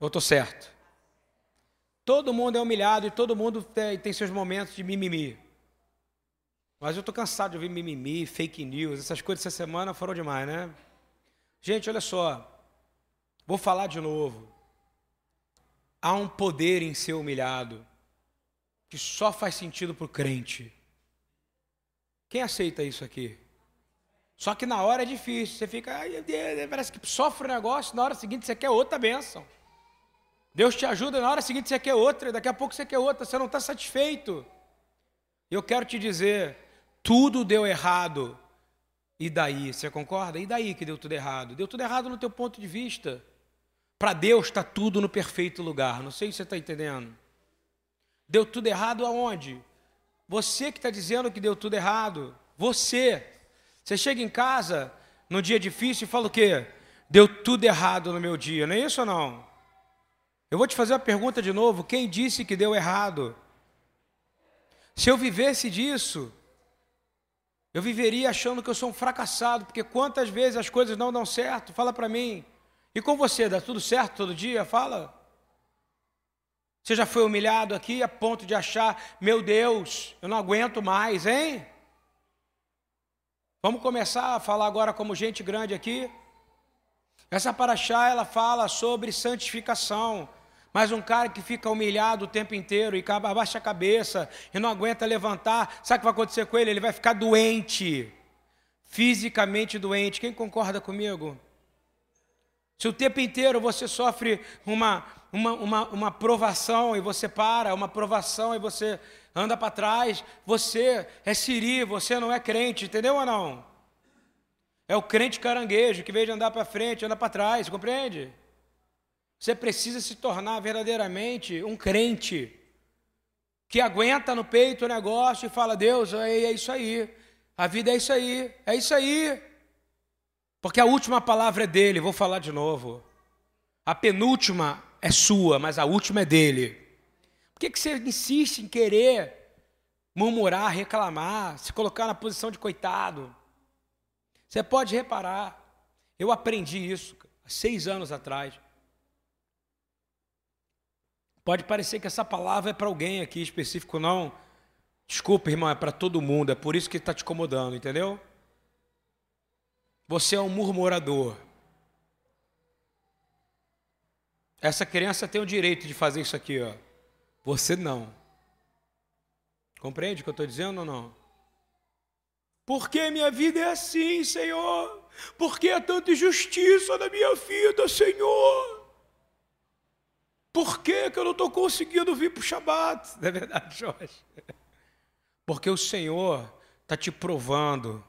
Eu estou certo? Todo mundo é humilhado e todo mundo tem, tem seus momentos de mimimi. Mas eu estou cansado de ouvir mimimi, fake news, essas coisas essa semana foram demais, né? Gente, olha só. Vou falar de novo. Há um poder em ser humilhado que só faz sentido para o crente. Quem aceita isso aqui? Só que na hora é difícil. Você fica, parece que sofre o negócio, na hora seguinte você quer outra bênção. Deus te ajuda, na hora seguinte você quer outra, daqui a pouco você quer outra, você não está satisfeito. Eu quero te dizer, tudo deu errado. E daí? Você concorda? E daí que deu tudo errado? Deu tudo errado no teu ponto de vista. Para Deus está tudo no perfeito lugar. Não sei se você está entendendo. Deu tudo errado aonde? Você que está dizendo que deu tudo errado. Você. Você chega em casa no dia difícil e fala o quê? Deu tudo errado no meu dia. Não é isso ou não? Eu vou te fazer uma pergunta de novo. Quem disse que deu errado? Se eu vivesse disso, eu viveria achando que eu sou um fracassado, porque quantas vezes as coisas não dão certo? Fala para mim. E com você, dá tudo certo todo dia? Fala. Você já foi humilhado aqui a ponto de achar, meu Deus, eu não aguento mais, hein? Vamos começar a falar agora como gente grande aqui. Essa paraxá, ela fala sobre santificação. Mas um cara que fica humilhado o tempo inteiro e abaixa a cabeça e não aguenta levantar, sabe o que vai acontecer com ele? Ele vai ficar doente, fisicamente doente. Quem concorda comigo? Se o tempo inteiro você sofre uma, uma, uma, uma provação e você para, uma provação e você anda para trás, você é siri, você não é crente, entendeu ou não? É o crente caranguejo que veio de andar para frente, anda para trás, compreende? Você precisa se tornar verdadeiramente um crente que aguenta no peito o negócio e fala: Deus, é, é isso aí, a vida é isso aí, é isso aí. Porque a última palavra é dele, vou falar de novo. A penúltima é sua, mas a última é dele. Por que, que você insiste em querer murmurar, reclamar, se colocar na posição de coitado? Você pode reparar, eu aprendi isso há seis anos atrás. Pode parecer que essa palavra é para alguém aqui específico, não. Desculpa, irmão, é para todo mundo, é por isso que está te incomodando, entendeu? Você é um murmurador. Essa criança tem o direito de fazer isso aqui, ó. Você não. Compreende o que eu estou dizendo ou não? Por que minha vida é assim, Senhor? Por que há tanta injustiça na minha vida, Senhor? Por que, que eu não estou conseguindo vir para o Shabat? Não é verdade, Jorge? Porque o Senhor está te provando.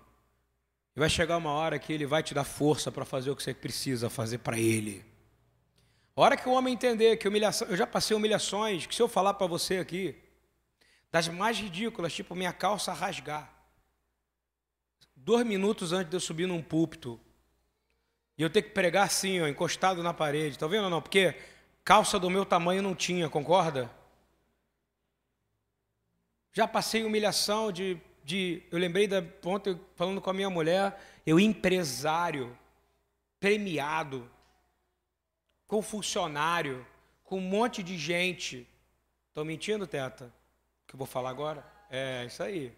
E vai chegar uma hora que Ele vai te dar força para fazer o que você precisa fazer para Ele. A hora que o homem entender que humilhação, eu já passei humilhações, que se eu falar para você aqui, das mais ridículas, tipo minha calça rasgar. Dois minutos antes de eu subir num púlpito, e eu ter que pregar assim, ó, encostado na parede, tá vendo ou não? Porque Calça do meu tamanho não tinha, concorda? Já passei humilhação de, de. Eu lembrei da ontem falando com a minha mulher, eu empresário, premiado, com funcionário, com um monte de gente. Estou mentindo, Teta? Que eu vou falar agora? É, isso aí.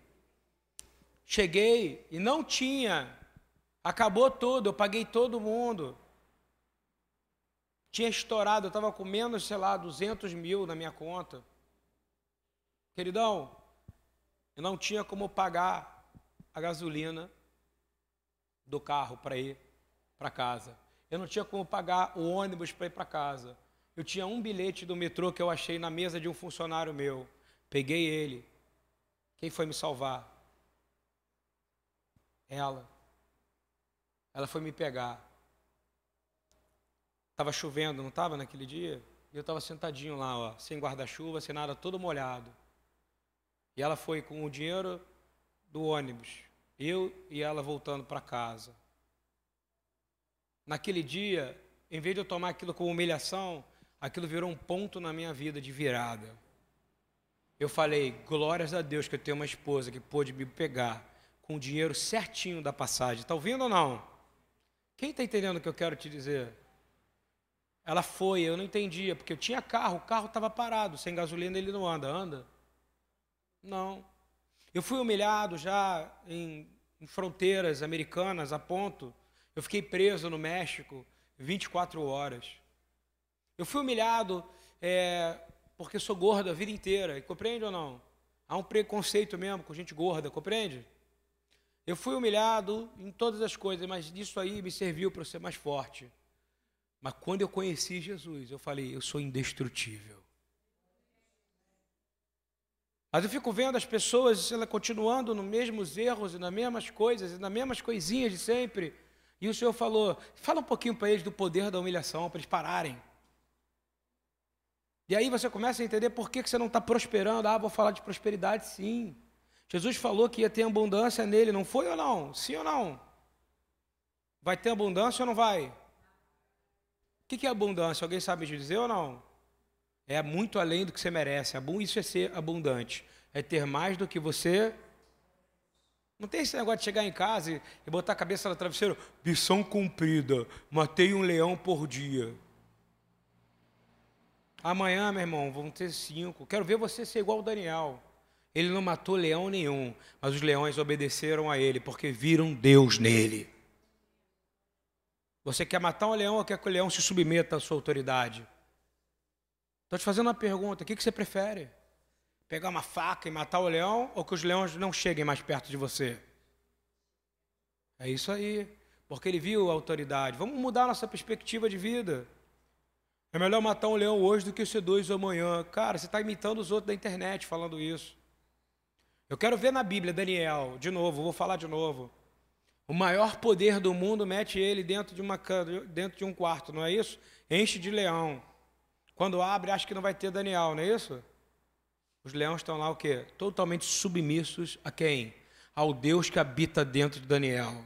Cheguei e não tinha. Acabou tudo, eu paguei todo mundo. Tinha estourado, eu estava com menos, sei lá, 200 mil na minha conta. Queridão, eu não tinha como pagar a gasolina do carro para ir para casa. Eu não tinha como pagar o ônibus para ir para casa. Eu tinha um bilhete do metrô que eu achei na mesa de um funcionário meu. Peguei ele. Quem foi me salvar? Ela. Ela foi me pegar. Estava chovendo, não estava naquele dia? E eu estava sentadinho lá, ó, sem guarda-chuva, sem nada, todo molhado. E ela foi com o dinheiro do ônibus, eu e ela voltando para casa. Naquele dia, em vez de eu tomar aquilo como humilhação, aquilo virou um ponto na minha vida de virada. Eu falei, glórias a Deus que eu tenho uma esposa que pôde me pegar com o dinheiro certinho da passagem. Está ouvindo ou não? Quem está entendendo o que eu quero te dizer? Ela foi, eu não entendia, porque eu tinha carro, o carro estava parado, sem gasolina ele não anda. Anda? Não. Eu fui humilhado já em, em fronteiras americanas, a ponto. Eu fiquei preso no México 24 horas. Eu fui humilhado é, porque sou gordo a vida inteira, compreende ou não? Há um preconceito mesmo com gente gorda, compreende? Eu fui humilhado em todas as coisas, mas isso aí me serviu para ser mais forte. Mas quando eu conheci Jesus, eu falei, eu sou indestrutível. Mas eu fico vendo as pessoas ela continuando nos mesmos erros e nas mesmas coisas, e nas mesmas coisinhas de sempre. E o Senhor falou: fala um pouquinho para eles do poder da humilhação, para eles pararem. E aí você começa a entender por que você não está prosperando. Ah, vou falar de prosperidade, sim. Jesus falou que ia ter abundância nele, não foi ou não? Sim ou não? Vai ter abundância ou não vai? O que é abundância? Alguém sabe dizer ou não? É muito além do que você merece. Isso é ser abundante. É ter mais do que você. Não tem esse negócio de chegar em casa e botar a cabeça no travesseiro. Missão cumprida. Matei um leão por dia. Amanhã, meu irmão, vão ter cinco. Quero ver você ser igual o Daniel. Ele não matou leão nenhum, mas os leões obedeceram a ele, porque viram Deus nele. Você quer matar um leão ou quer que o leão se submeta à sua autoridade? Estou te fazendo uma pergunta: o que você prefere? Pegar uma faca e matar o leão ou que os leões não cheguem mais perto de você? É isso aí, porque ele viu a autoridade. Vamos mudar nossa perspectiva de vida. É melhor matar um leão hoje do que ser dois amanhã. Cara, você está imitando os outros da internet falando isso. Eu quero ver na Bíblia, Daniel, de novo, vou falar de novo. O maior poder do mundo mete ele dentro de, uma, dentro de um quarto, não é isso? Enche de leão. Quando abre, acha que não vai ter Daniel, não é isso? Os leões estão lá o quê? Totalmente submissos a quem? Ao Deus que habita dentro de Daniel.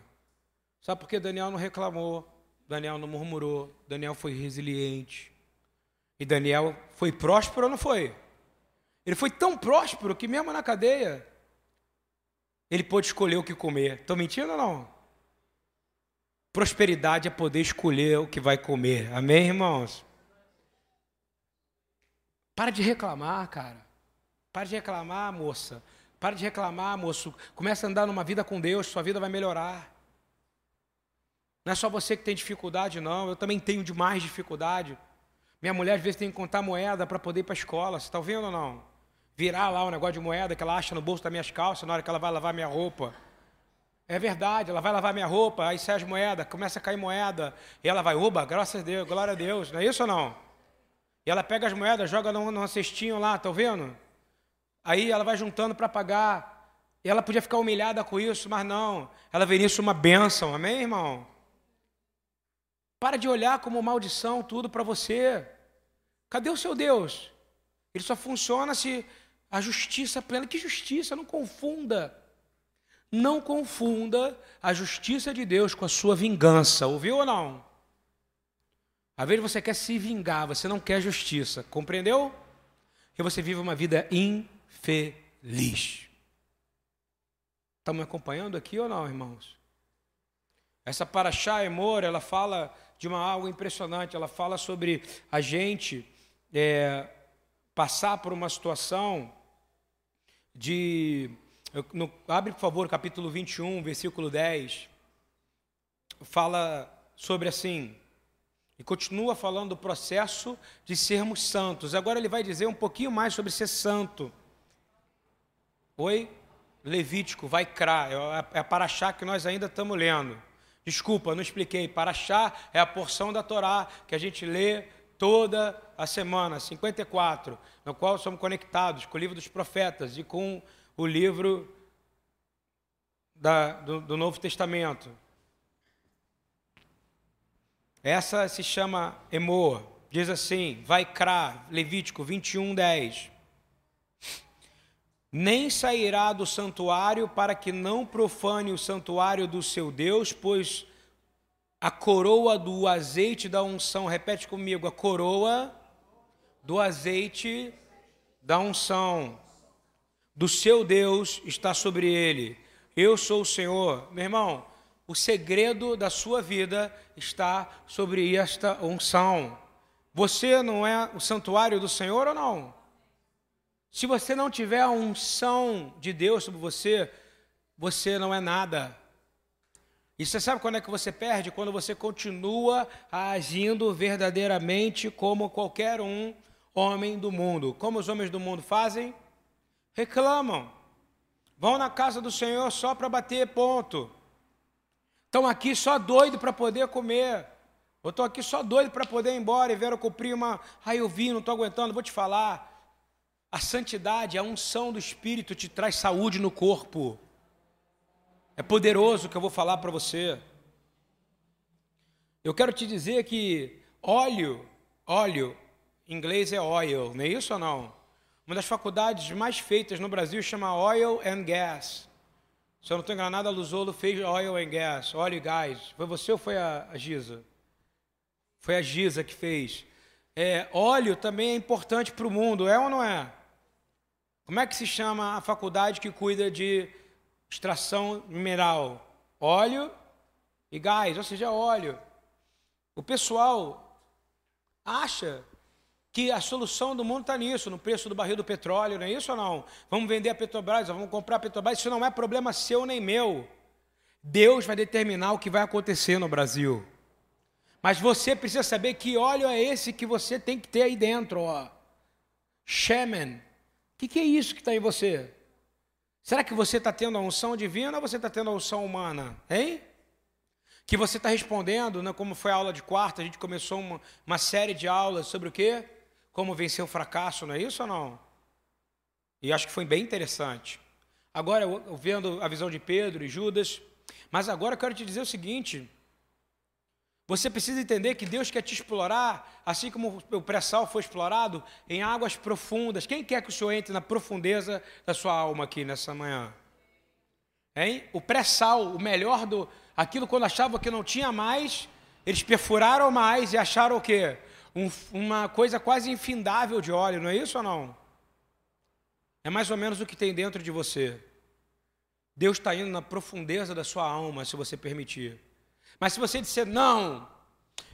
Sabe por que Daniel não reclamou? Daniel não murmurou. Daniel foi resiliente. E Daniel foi próspero ou não foi? Ele foi tão próspero que mesmo na cadeia, ele pôde escolher o que comer. Estou mentindo ou não? Prosperidade é poder escolher o que vai comer. Amém, irmãos? Para de reclamar, cara. Para de reclamar, moça. Para de reclamar, moço. Começa a andar numa vida com Deus, sua vida vai melhorar. Não é só você que tem dificuldade, não. Eu também tenho demais dificuldade. Minha mulher às vezes tem que contar moeda para poder ir para a escola. Você está ouvindo ou não? Virar lá um negócio de moeda que ela acha no bolso das minhas calças na hora que ela vai lavar minha roupa. É verdade, ela vai lavar minha roupa, aí sai as moedas, começa a cair moeda, e ela vai, oba, graças a Deus, glória a Deus, não é isso ou não? E ela pega as moedas, joga num, num cestinho lá, tá vendo? Aí ela vai juntando para pagar, e ela podia ficar humilhada com isso, mas não, ela vê nisso uma bênção, amém, irmão? Para de olhar como maldição tudo para você. Cadê o seu Deus? Ele só funciona se a justiça plena. Que justiça? Não confunda. Não confunda a justiça de Deus com a sua vingança. Ouviu ou não? Às vezes você quer se vingar, você não quer justiça. Compreendeu? E você vive uma vida infeliz. Estão me acompanhando aqui ou não, irmãos? Essa Paraxá Emor, ela fala de uma algo impressionante. Ela fala sobre a gente é, passar por uma situação de. No, abre, por favor, capítulo 21, versículo 10. Fala sobre assim. E continua falando do processo de sermos santos. Agora ele vai dizer um pouquinho mais sobre ser santo. Oi? Levítico, vai crá, é, é a paraxá que nós ainda estamos lendo. Desculpa, não expliquei. Paraxá é a porção da Torá que a gente lê toda a semana, 54, no qual somos conectados com o livro dos profetas e com o livro da, do, do Novo Testamento. Essa se chama Emor. Diz assim, vai crá, Levítico 21, 10. Nem sairá do santuário para que não profane o santuário do seu Deus, pois a coroa do azeite da unção, repete comigo, a coroa do azeite da unção do seu Deus está sobre ele. Eu sou o Senhor. Meu irmão, o segredo da sua vida está sobre esta unção. Você não é o santuário do Senhor ou não? Se você não tiver a unção de Deus sobre você, você não é nada. E você sabe quando é que você perde? Quando você continua agindo verdadeiramente como qualquer um homem do mundo. Como os homens do mundo fazem? Reclamam. Vão na casa do Senhor só para bater ponto. Estão aqui só doido para poder comer. Eu estou aqui só doido para poder ir embora e ver eu cumprir uma. Ai, eu vim, não estou aguentando. Vou te falar. A santidade, a unção do Espírito te traz saúde no corpo. É poderoso o que eu vou falar para você. Eu quero te dizer que óleo, óleo, em inglês é oil, não é isso ou não? Uma das faculdades mais feitas no Brasil chama Oil and Gas. Se eu não estou enganado, a Luzolo fez Oil and Gas, óleo e gás. Foi você ou foi a, a Giza? Foi a Giza que fez. É, óleo também é importante para o mundo, é ou não é? Como é que se chama a faculdade que cuida de extração mineral? Óleo e gás, ou seja, óleo. O pessoal acha que a solução do mundo está nisso, no preço do barril do petróleo, não é isso ou não? Vamos vender a Petrobras, vamos comprar a Petrobras, isso não é problema seu nem meu. Deus vai determinar o que vai acontecer no Brasil. Mas você precisa saber que óleo é esse que você tem que ter aí dentro, ó. Shemen, que, que é isso que está em você? Será que você está tendo a unção divina ou você está tendo a unção humana? Hein? Que você está respondendo, né, como foi a aula de quarta, a gente começou uma, uma série de aulas sobre o quê? Como vencer o fracasso, não é isso ou não? E acho que foi bem interessante. Agora, vendo a visão de Pedro e Judas, mas agora eu quero te dizer o seguinte: você precisa entender que Deus quer te explorar, assim como o pré-sal foi explorado, em águas profundas. Quem quer que o Senhor entre na profundeza da sua alma aqui nessa manhã? Hein? O pré-sal, o melhor do. Aquilo quando achavam que não tinha mais, eles perfuraram mais e acharam o quê? Um, uma coisa quase infindável de óleo, não é isso ou não? É mais ou menos o que tem dentro de você. Deus está indo na profundeza da sua alma, se você permitir. Mas se você disser, não,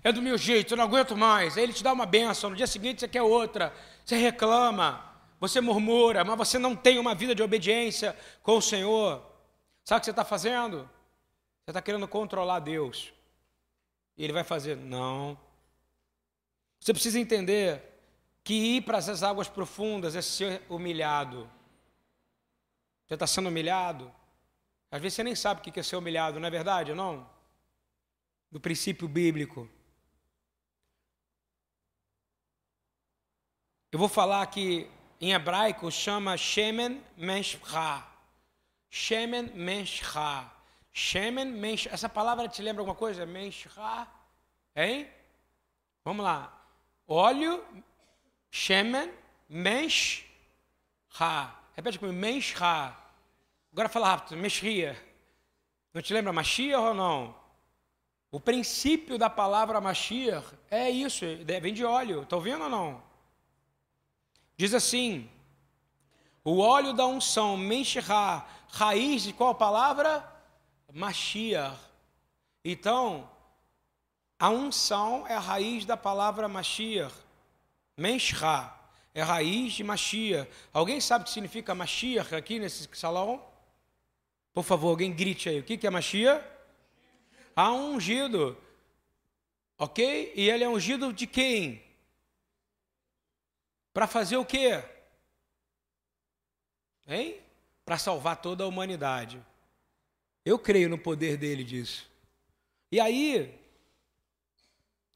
é do meu jeito, eu não aguento mais, aí ele te dá uma benção, no dia seguinte você quer outra, você reclama, você murmura, mas você não tem uma vida de obediência com o Senhor. Sabe o que você está fazendo? Você está querendo controlar Deus. E Ele vai fazer, não. Você precisa entender que ir para essas águas profundas é ser humilhado. Você está sendo humilhado? Às vezes você nem sabe o que é ser humilhado, não é verdade? Não? do princípio bíblico. Eu vou falar que em hebraico chama Shemen Meshcha. Shemen Meshcha. Shemen Meshcha. Essa palavra te lembra alguma coisa? Meshcha. Hein? Vamos lá. Óleo, Shemen Meshcha. Repete comigo. Meshcha. Agora fala rápido. Meshria. Não te lembra Mashiach ou não? O princípio da palavra Mashiach é isso, vem de óleo, está ouvindo ou não? Diz assim: o óleo da unção, Menshirah, raiz de qual palavra? Mashiach. Então, a unção é a raiz da palavra Mashiach. Menshirah é a raiz de Mashiach. Alguém sabe o que significa Mashiach aqui nesse salão? Por favor, alguém grite aí. O que é Mashiach? Há um ungido. Ok? E ele é ungido de quem? Para fazer o quê? Hein? Para salvar toda a humanidade. Eu creio no poder dele disso. E aí,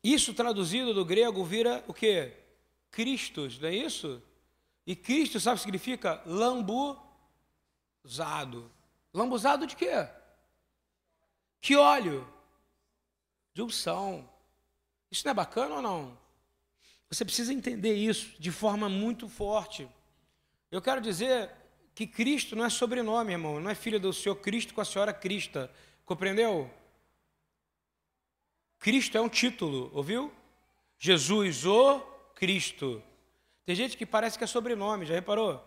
isso traduzido do grego vira o quê? Cristos, não é isso? E Cristo, sabe o que significa? Lambuzado. Lambuzado de quê? Que óleo? De unção. Isso não é bacana ou não? Você precisa entender isso de forma muito forte. Eu quero dizer que Cristo não é sobrenome, irmão. Não é filho do Senhor Cristo com a senhora Crista. Compreendeu? Cristo é um título, ouviu? Jesus, o Cristo. Tem gente que parece que é sobrenome, já reparou?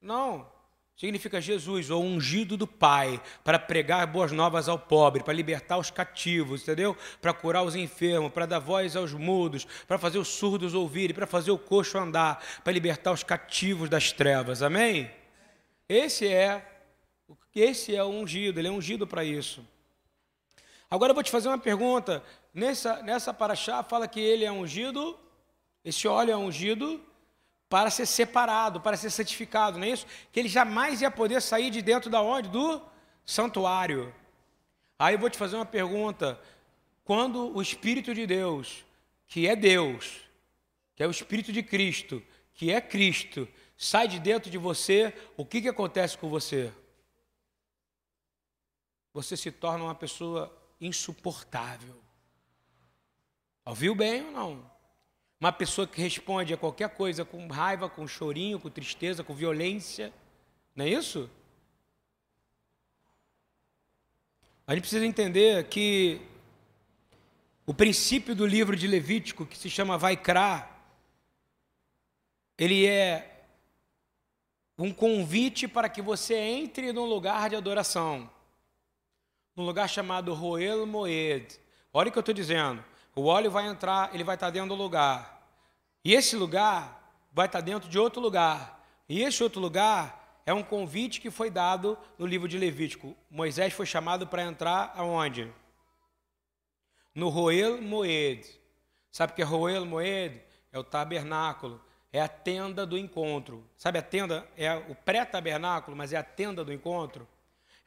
Não. significa Jesus, ou ungido do Pai, para pregar boas novas ao pobre, para libertar os cativos, entendeu? Para curar os enfermos, para dar voz aos mudos, para fazer os surdos ouvirem, para fazer o coxo andar, para libertar os cativos das trevas. Amém? Esse é esse é o ungido, ele é ungido para isso. Agora eu vou te fazer uma pergunta. Nessa, nessa paraxá fala que ele é ungido, esse óleo é ungido para ser separado, para ser santificado, não é isso? Que ele jamais ia poder sair de dentro da onde? Do santuário. Aí eu vou te fazer uma pergunta. Quando o Espírito de Deus, que é Deus, que é o Espírito de Cristo, que é Cristo, sai de dentro de você, o que, que acontece com você? Você se torna uma pessoa insuportável. Ouviu bem ou não? Uma pessoa que responde a qualquer coisa com raiva, com chorinho, com tristeza, com violência. Não é isso? A gente precisa entender que o princípio do livro de Levítico, que se chama Vaikra, ele é um convite para que você entre num lugar de adoração, num lugar chamado Roel Moed. Olha o que eu estou dizendo. O óleo vai entrar, ele vai estar dentro do lugar. E esse lugar vai estar dentro de outro lugar. E esse outro lugar é um convite que foi dado no livro de Levítico. Moisés foi chamado para entrar aonde? No Roel Moed. Sabe o que é Roel Moed? É o tabernáculo, é a tenda do encontro. Sabe a tenda? É o pré-tabernáculo, mas é a tenda do encontro.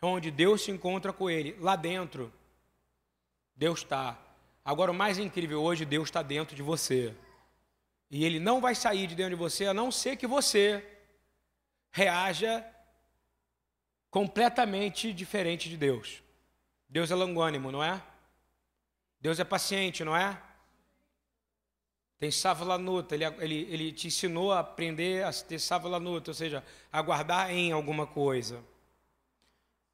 É onde Deus se encontra com ele. Lá dentro, Deus está. Agora, o mais incrível hoje, Deus está dentro de você. E ele não vai sair de dentro de você a não ser que você reaja completamente diferente de Deus. Deus é longânimo, não é? Deus é paciente, não é? Tem savalanuta, ele, ele, ele te ensinou a aprender a ter savalanuta, ou seja, a guardar em alguma coisa.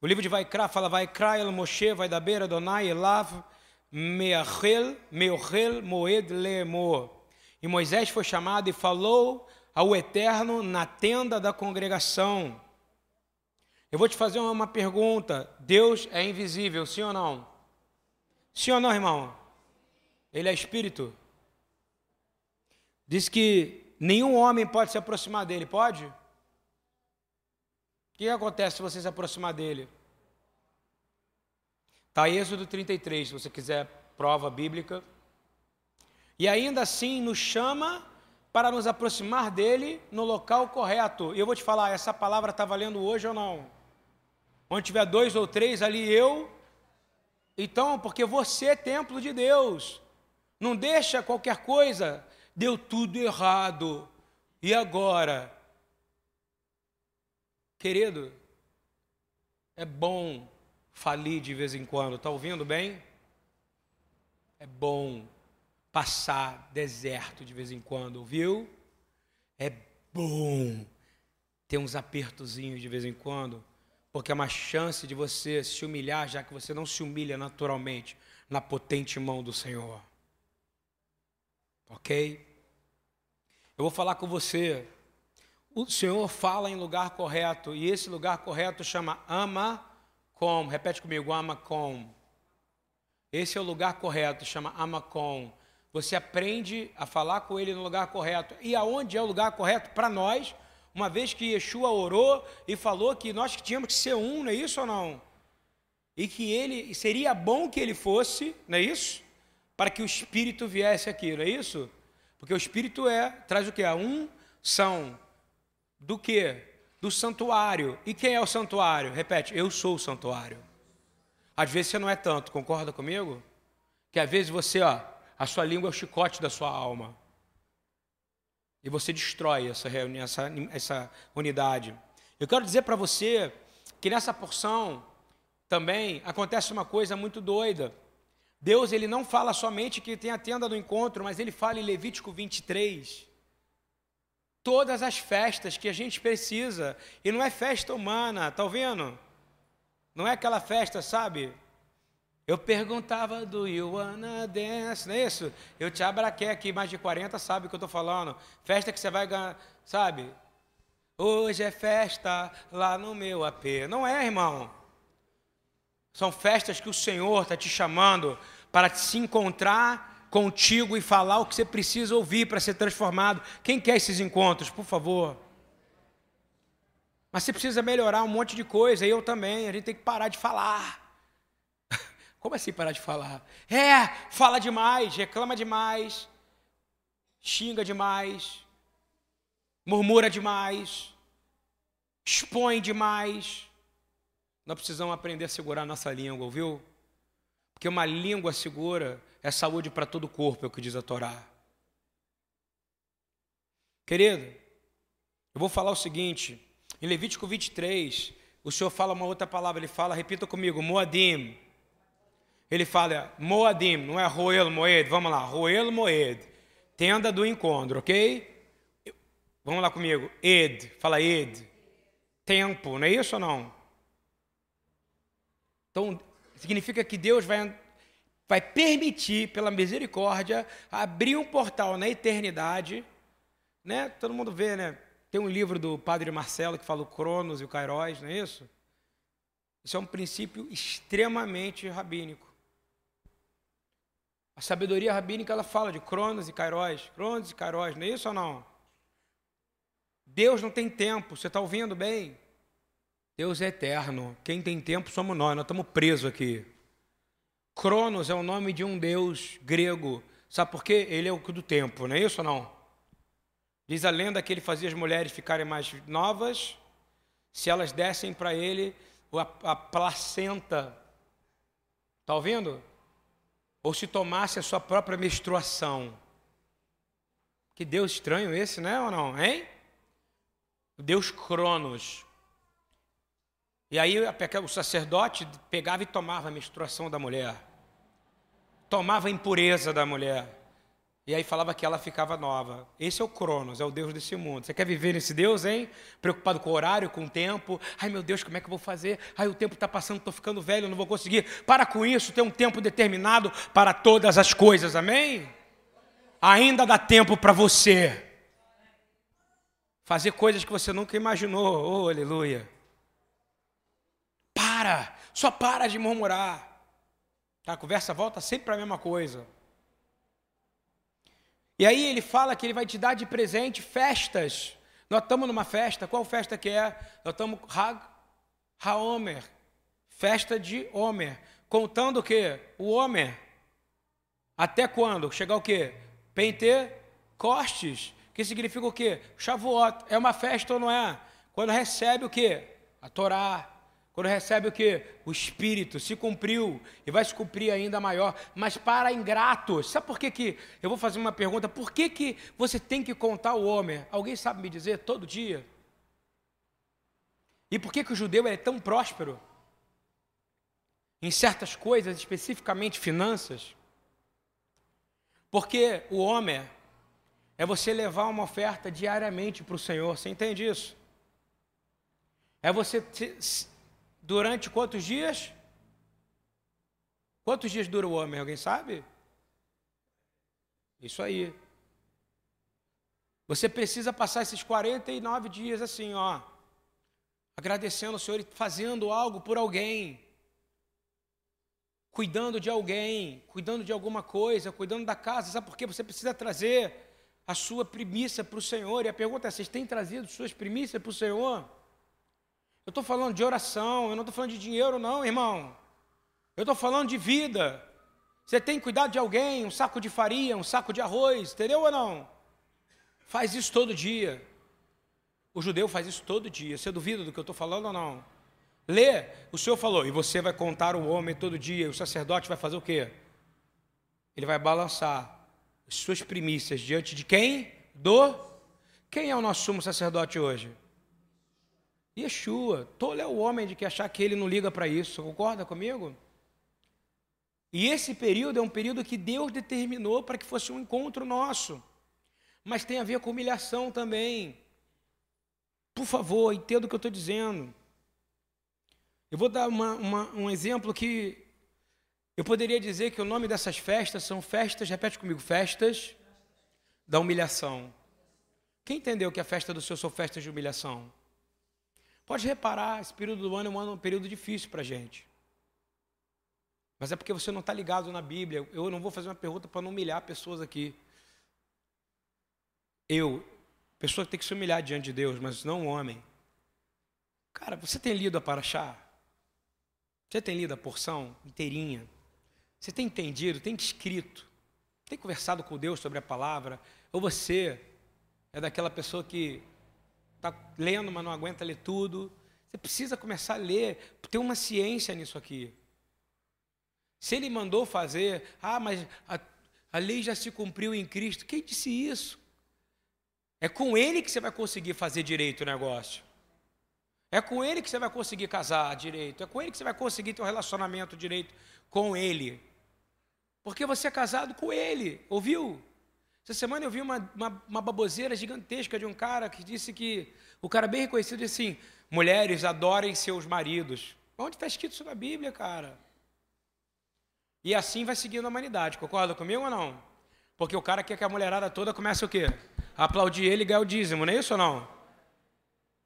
O livro de Vaikra fala, Vaikra el Moshe, vai da beira, Donai, Elav, Meachel, Meochel, Moed, Leemor. E Moisés foi chamado e falou ao Eterno na tenda da congregação. Eu vou te fazer uma pergunta: Deus é invisível, sim ou não? Sim ou não, irmão? Ele é espírito. Diz que nenhum homem pode se aproximar dele, pode? O que acontece se você se aproximar dele? Está Êxodo 33, se você quiser prova bíblica. E ainda assim nos chama para nos aproximar dele no local correto. E eu vou te falar, essa palavra está valendo hoje ou não? Onde tiver dois ou três, ali eu. Então, porque você é templo de Deus. Não deixa qualquer coisa. Deu tudo errado. E agora? Querido, é bom falir de vez em quando. Está ouvindo bem? É bom passar deserto de vez em quando, ouviu? É bom ter uns apertozinhos de vez em quando, porque é uma chance de você se humilhar, já que você não se humilha naturalmente na potente mão do Senhor. Ok? Eu vou falar com você. O Senhor fala em lugar correto, e esse lugar correto chama ama com, repete comigo, Amacom. Esse é o lugar correto, chama Amacom. Você aprende a falar com ele no lugar correto. E aonde é o lugar correto para nós? Uma vez que Yeshua orou e falou que nós tínhamos que ser um, não é isso ou não? E que ele seria bom que ele fosse, não é isso? Para que o Espírito viesse aqui, não é isso? Porque o Espírito é, traz o que? A unção. Do que? Do santuário. E quem é o santuário? Repete, eu sou o santuário. Às vezes você não é tanto, concorda comigo? Que às vezes você, ó, a sua língua é o chicote da sua alma. E você destrói essa, essa, essa unidade. Eu quero dizer para você que nessa porção também acontece uma coisa muito doida. Deus ele não fala somente que tem a tenda do encontro, mas ele fala em Levítico 23 todas as festas que a gente precisa. E não é festa humana, tá ouvindo? Não é aquela festa, sabe? Eu perguntava do you wanna dance, não é isso? Eu te abraquei aqui, mais de 40 sabe o que eu estou falando. Festa que você vai ganhar, sabe? Hoje é festa lá no meu AP. Não é, irmão. São festas que o Senhor está te chamando para se encontrar contigo e falar o que você precisa ouvir para ser transformado. Quem quer esses encontros, por favor? Mas você precisa melhorar um monte de coisa, e eu também. A gente tem que parar de falar. Como assim parar de falar? É, fala demais, reclama demais, xinga demais, murmura demais, expõe demais. Nós precisamos aprender a segurar a nossa língua, ouviu? Porque uma língua segura é saúde para todo o corpo, é o que diz a Torá. Querido, eu vou falar o seguinte: em Levítico 23, o Senhor fala uma outra palavra, ele fala, repita comigo, Moadim. Ele fala Moadim, não é Roel Moed, vamos lá, Roel Moed, tenda do encontro, ok? Vamos lá comigo, Ed, fala Ed, tempo, não é isso ou não? Então, significa que Deus vai, vai permitir, pela misericórdia, abrir um portal na eternidade, né? Todo mundo vê, né? Tem um livro do padre Marcelo que fala o Cronos e o Kairos, não é isso? Isso é um princípio extremamente rabínico. A sabedoria rabínica ela fala de Cronos e Kairos, Cronos e Kairos, não é isso ou não? Deus não tem tempo, você está ouvindo bem? Deus é eterno. Quem tem tempo somos nós, nós estamos presos aqui. Cronos é o nome de um deus grego. Sabe por quê? Ele é o do tempo, não é isso ou não? Diz a lenda que ele fazia as mulheres ficarem mais novas se elas dessem para ele a, a placenta. Está ouvindo? ou se tomasse a sua própria menstruação. Que Deus estranho esse, né ou não, hein? Deus Cronos. E aí o sacerdote pegava e tomava a menstruação da mulher. Tomava a impureza da mulher. E aí falava que ela ficava nova. Esse é o Cronos, é o Deus desse mundo. Você quer viver nesse Deus, hein? Preocupado com o horário, com o tempo. Ai meu Deus, como é que eu vou fazer? Ai, o tempo está passando, estou ficando velho, não vou conseguir. Para com isso, tem um tempo determinado para todas as coisas, amém? Ainda dá tempo para você fazer coisas que você nunca imaginou. Oh, aleluia. Para, só para de murmurar. Tá, a conversa volta sempre para a mesma coisa. E aí ele fala que ele vai te dar de presente festas. Nós estamos numa festa, qual festa que é? Nós estamos Hag Haomer, festa de Homer, contando o quê? O Homer. Até quando? Chegar o quê? Pentecostes, que significa o quê? Shavuot. É uma festa ou não é? Quando recebe o quê? A Torá, quando recebe o que? O Espírito, se cumpriu e vai se cumprir ainda maior. Mas para ingratos, sabe por que, que eu vou fazer uma pergunta? Por que, que você tem que contar o homem? Alguém sabe me dizer todo dia? E por que, que o judeu é tão próspero? Em certas coisas, especificamente finanças? Porque o homem é você levar uma oferta diariamente para o Senhor, você entende isso? É você Durante quantos dias? Quantos dias dura o homem? Alguém sabe? Isso aí. Você precisa passar esses 49 dias assim, ó, agradecendo ao Senhor e fazendo algo por alguém, cuidando de alguém, cuidando de alguma coisa, cuidando da casa. Sabe por quê? Você precisa trazer a sua primícia para o Senhor. E a pergunta é: vocês têm trazido suas primícias para o Senhor? Eu estou falando de oração, eu não estou falando de dinheiro, não, irmão. Eu estou falando de vida. Você tem cuidado de alguém, um saco de farinha, um saco de arroz, entendeu ou não? Faz isso todo dia. O judeu faz isso todo dia. Você duvida do que eu estou falando ou não? Lê, o Senhor falou, e você vai contar o homem todo dia. O sacerdote vai fazer o quê? Ele vai balançar as suas primícias diante de quem? Do. Quem é o nosso sumo sacerdote hoje? Yeshua, tolo é o homem de que achar que ele não liga para isso, concorda comigo? E esse período é um período que Deus determinou para que fosse um encontro nosso, mas tem a ver com humilhação também. Por favor, entenda o que eu estou dizendo. Eu vou dar uma, uma, um exemplo que eu poderia dizer que o nome dessas festas são festas, repete comigo, festas da humilhação. Quem entendeu que a festa do Senhor são festas de humilhação? Pode reparar, esse período do ano é um, período difícil para a gente. Mas é porque você não está ligado na Bíblia. Eu não vou fazer uma pergunta para não humilhar pessoas aqui. Eu, pessoa que tem que se humilhar diante de Deus, mas não um homem. Cara, você tem lido a Paraxá? Você tem lido a porção inteirinha? Você tem entendido, tem escrito, tem conversado com Deus sobre a palavra? Ou você é daquela pessoa que está lendo, mas não aguenta ler tudo? Você precisa começar a ler, ter uma ciência nisso aqui. Se ele mandou fazer, ah, mas a, a lei já se cumpriu em Cristo. Quem disse isso? É com ele que você vai conseguir fazer direito o negócio. É com ele que você vai conseguir casar direito. É com ele que você vai conseguir ter um relacionamento direito com ele. Porque você é casado com ele, ouviu? Essa semana eu vi uma, uma, uma baboseira gigantesca de um cara que disse que, o cara bem reconhecido disse assim, mulheres adorem seus maridos. Onde está escrito isso na Bíblia, cara? E assim vai seguindo a humanidade, concorda comigo ou não? Porque o cara quer que a mulherada toda comece o quê? A aplaudir ele e ganhar o dízimo, não é isso ou não?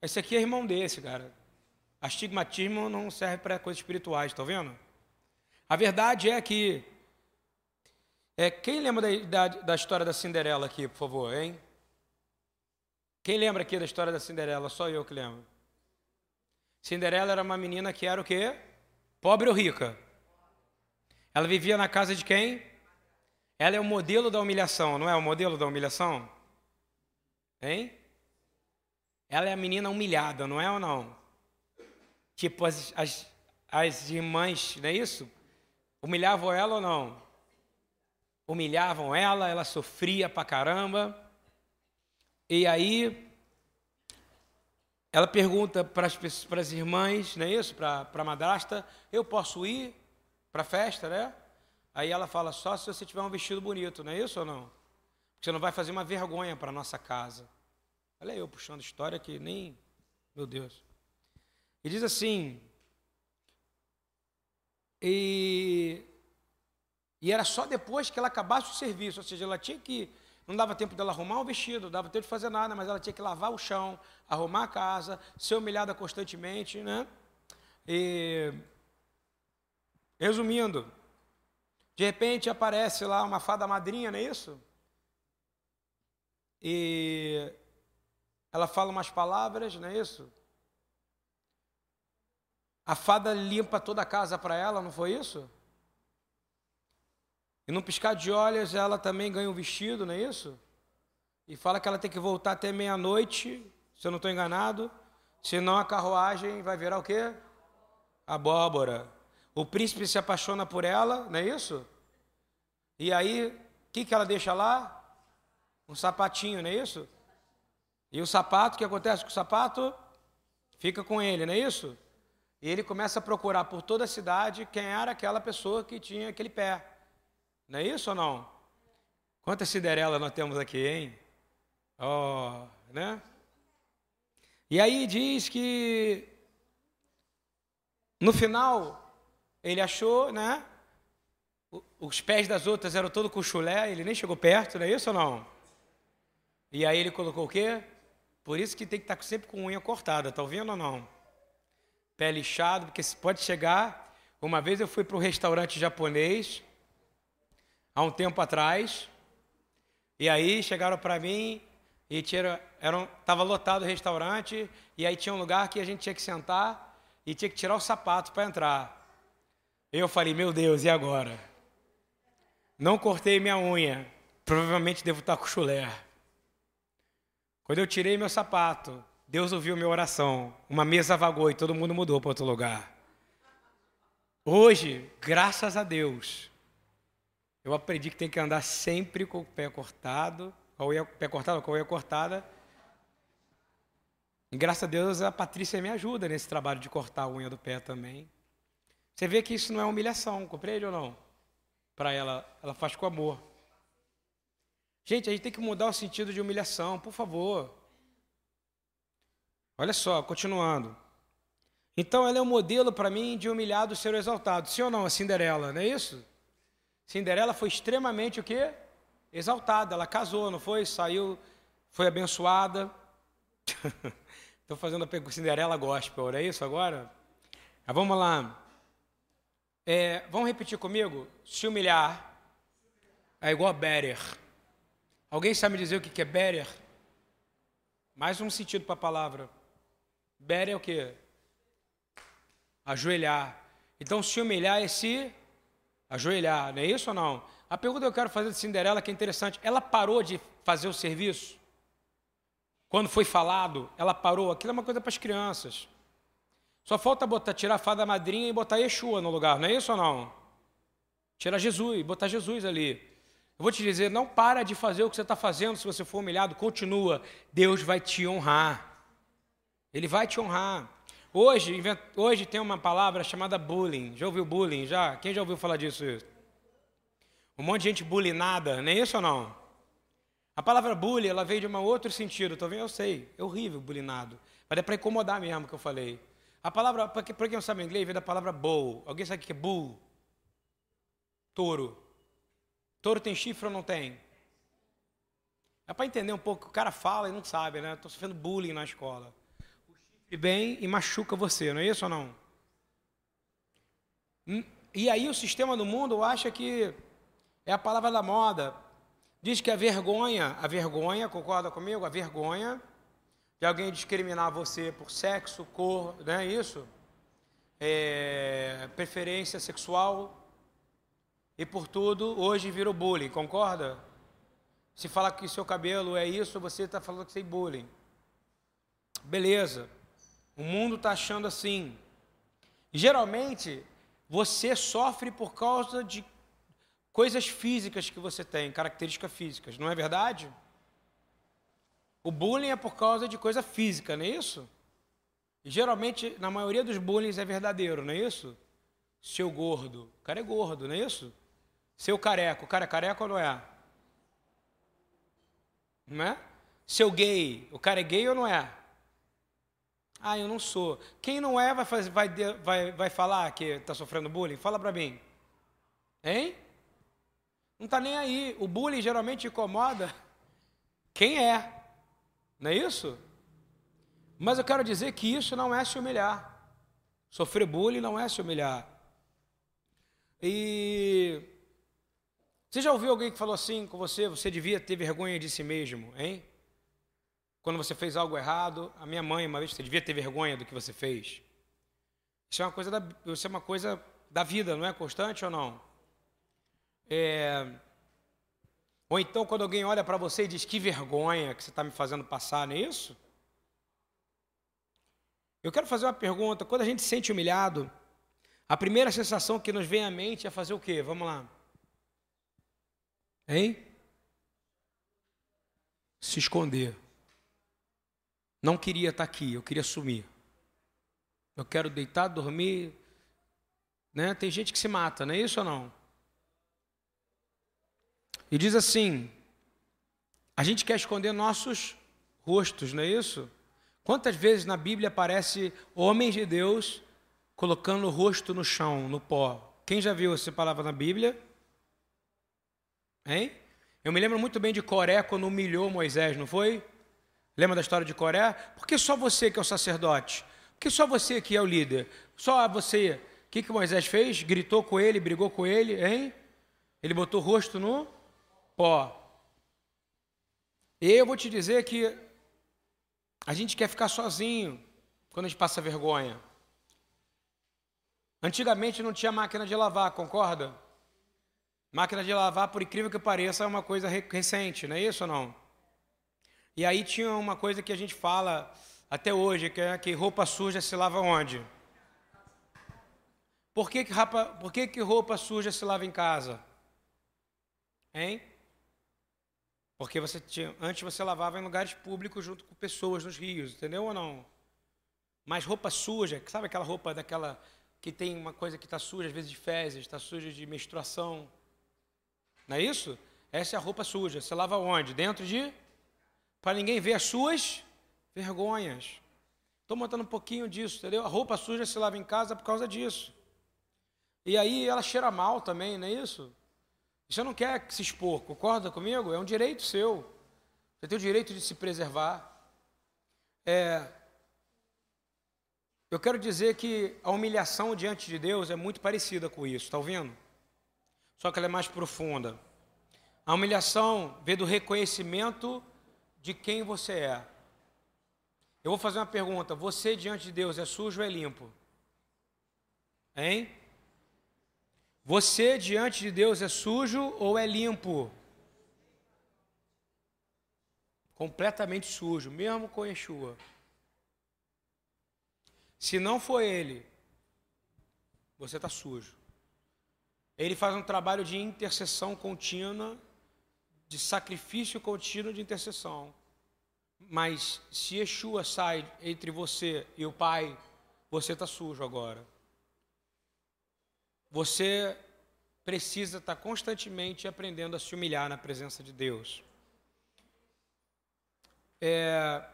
Esse aqui é irmão desse, cara. Astigmatismo não serve para coisas espirituais, tá vendo? A verdade é que. É, quem lembra da, da, da história da Cinderela aqui, por favor, hein? Quem lembra aqui da história da Cinderela? Só eu que lembro. Cinderela era uma menina que era o quê? Pobre ou rica? Ela vivia na casa de quem? Ela é o modelo da humilhação, não é o modelo da humilhação? Hein? Ela é a menina humilhada, não é ou não? Tipo, as, as, as irmãs, não é isso? Humilhavam ela ou não? Humilhavam ela, ela sofria pra caramba. E aí, ela pergunta para as, irmãs, não é isso? Para a madrasta: Eu posso ir para a festa, né? Aí ela fala: Só se você tiver um vestido bonito, não é isso ou não? Porque você não vai fazer uma vergonha para nossa casa. Olha eu puxando história que nem. Meu Deus. E diz assim. E, e era só depois que ela acabasse o serviço, ou seja, ela tinha que. Não dava tempo dela arrumar o vestido, não dava tempo de fazer nada, mas ela tinha que lavar o chão, arrumar a casa, ser humilhada constantemente, né? E, resumindo, de repente aparece lá uma fada madrinha, não é isso? E ela fala umas palavras, não é isso? A fada limpa toda a casa para ela, não foi isso? E num piscar de olhos ela também ganha um vestido, não é isso? E fala que ela tem que voltar até meia-noite, se eu não estou enganado, senão a carruagem vai virar o quê? Abóbora. O príncipe se apaixona por ela, não é isso? E aí, o que, que ela deixa lá? Um sapatinho, não é isso? E o sapato, o que acontece com o sapato? Fica com ele, não é isso? E ele começa a procurar por toda a cidade quem era aquela pessoa que tinha aquele pé. Não é isso ou não? Quantas Cinderela nós temos aqui, hein? Oh, né? E aí diz que no final ele achou, né? Os pés das outras eram todo com chulé, ele nem chegou perto, não é isso ou não? E aí ele colocou o quê? Por isso que tem que estar sempre com unha cortada, tá ouvindo ou não? Pé lixado, porque pode chegar. Uma vez eu fui para um restaurante japonês, há um tempo atrás, e aí chegaram para mim e estava lotado o restaurante, e aí tinha um lugar que a gente tinha que sentar e tinha que tirar o sapato para entrar. Eu falei, meu Deus, e agora? Não cortei minha unha, provavelmente devo estar com chulé. Quando eu tirei meu sapato, Deus ouviu minha oração. Uma mesa vagou e todo mundo mudou para outro lugar. Hoje, graças a Deus, eu aprendi que tem que andar sempre com o pé cortado, com a unha, pé cortado, com a unha cortada. E graças a Deus a Patrícia me ajuda nesse trabalho de cortar a unha do pé também. Você vê que isso não é humilhação, compreende ou não? Para ela, ela faz com amor. Gente, a gente tem que mudar o sentido de humilhação, por favor. Olha só, continuando. Então ela é um modelo para mim de humilhado ser exaltado. Sim ou não, a Cinderela, não é isso? Cinderela foi extremamente o quê? Exaltada. Ela casou, não foi? Saiu, foi abençoada. Estou fazendo a pergunta Cinderela Gospel, é isso agora? Mas vamos lá. É, vamos repetir comigo? Se humilhar é igual a better. Alguém sabe dizer o que é better? Mais um sentido para a palavra. Better é o quê? Ajoelhar. Então, se humilhar é se ajoelhar, não é isso ou não? A pergunta que eu quero fazer de Cinderela, que é interessante, ela parou de fazer o serviço? Quando foi falado, ela parou. Aquilo é uma coisa para as crianças. Só falta botar, tirar a fada madrinha e botar Yeshua no lugar, não é isso ou não? Tirar Jesus, botar Jesus ali. Eu vou te dizer, não para de fazer o que você está fazendo se você for humilhado, continua. Deus vai te honrar. Ele vai te honrar. Hoje, hoje tem uma palavra chamada bullying. Já ouviu bullying? Já? Quem já ouviu falar disso? Um monte de gente bullyingada, não é isso ou não? A palavra bullying, ela veio de um outro sentido, tô vendo? Eu sei, é horrível bullyingado. Mas é para incomodar mesmo que eu falei. A palavra, para quem não sabe inglês, vem da palavra bull. Alguém sabe o que é bull? Touro. Touro tem chifre ou não tem? É para entender um pouco, o cara fala e não sabe, né? Estou sofrendo bullying na escola. Chifre vem e machuca você, não é isso ou não? Hum, e aí o sistema do mundo acha que é a palavra da moda. Diz que a vergonha, a vergonha, concorda comigo? A vergonha de alguém discriminar você por sexo, cor, não é isso? É, preferência sexual e por tudo, hoje virou bullying, concorda? Se fala que seu cabelo é isso, você está falando que você é bullying. Beleza. O mundo está achando assim. Geralmente, você sofre por causa de coisas físicas que você tem, características físicas, não é verdade? O bullying é por causa de coisa física, não é isso? E geralmente, na maioria dos bullying é verdadeiro, não é isso? Seu gordo, o cara é gordo, não é isso? Seu careco, o cara é careca ou não é? Não é? Seu gay, o cara é gay ou não é? Ah, eu não sou. Quem não é vai, fazer, vai, vai, vai falar que está sofrendo bullying? Fala para mim. Hein? Não está nem aí. O bullying geralmente incomoda quem é. Não é isso? Mas eu quero dizer que isso não é se humilhar. Sofrer bullying não é se humilhar. E você já ouviu alguém que falou assim com você, você devia ter vergonha de si mesmo, hein? Quando você fez algo errado, a minha mãe uma vez, você devia ter vergonha do que você fez. Isso é uma coisa da, isso é uma coisa da vida, não é constante ou não? É, ou então, quando alguém olha para você e diz que vergonha que você está me fazendo passar, não é isso? Eu quero fazer uma pergunta. Quando a gente se sente humilhado, a primeira sensação que nos vem à mente é fazer o quê? Vamos lá. Hein? Se esconder. Não queria estar aqui, eu queria sumir. Eu quero deitar, dormir. Né? Tem gente que se mata, não é isso ou não? E diz assim: a gente quer esconder nossos rostos, não é isso? Quantas vezes na Bíblia aparece homens de Deus colocando o rosto no chão, no pó? Quem já viu essa palavra na Bíblia? Hein? Eu me lembro muito bem de Coré quando humilhou Moisés, não foi? Lembra da história de Coré? Por que só você que é o sacerdote? Por que só você que é o líder? Só você. O que, que Moisés fez? Gritou com ele, brigou com ele, hein? Ele botou o rosto no pó. E eu vou te dizer que a gente quer ficar sozinho quando a gente passa vergonha. Antigamente não tinha máquina de lavar, concorda? Máquina de lavar, por incrível que pareça, é uma coisa recente, não é isso ou não? E aí tinha uma coisa que a gente fala até hoje, que é que roupa suja se lava onde? Por que, que, rapa, por que, que roupa suja se lava em casa? Hein? Porque você tinha, antes você lavava em lugares públicos junto com pessoas nos rios, entendeu ou não? Mas roupa suja, sabe aquela roupa daquela que tem uma coisa que está suja, às vezes de fezes, está suja de menstruação. Não é isso? Essa é a roupa suja. Você lava onde? Dentro de. Para ninguém ver as suas vergonhas. Estou montando um pouquinho disso, entendeu? A roupa suja se lava em casa por causa disso. E aí ela cheira mal também, não é isso? Você não quer se expor, concorda comigo? É um direito seu. Você tem o direito de se preservar. É, eu quero dizer que a humilhação diante de Deus é muito parecida com isso, está ouvindo? Só que ela é mais profunda. A humilhação vem do reconhecimento de quem você é. Eu vou fazer uma pergunta: você diante de Deus é sujo ou é limpo? Hein? Você diante de Deus é sujo ou é limpo? Completamente sujo, mesmo com Yeshua. Se não for ele, você está sujo. Ele faz um trabalho de intercessão contínua, de sacrifício contínuo de intercessão. Mas se Yeshua sai entre você e o Pai, você está sujo agora. Você precisa estar tá constantemente aprendendo a se humilhar na presença de Deus. É,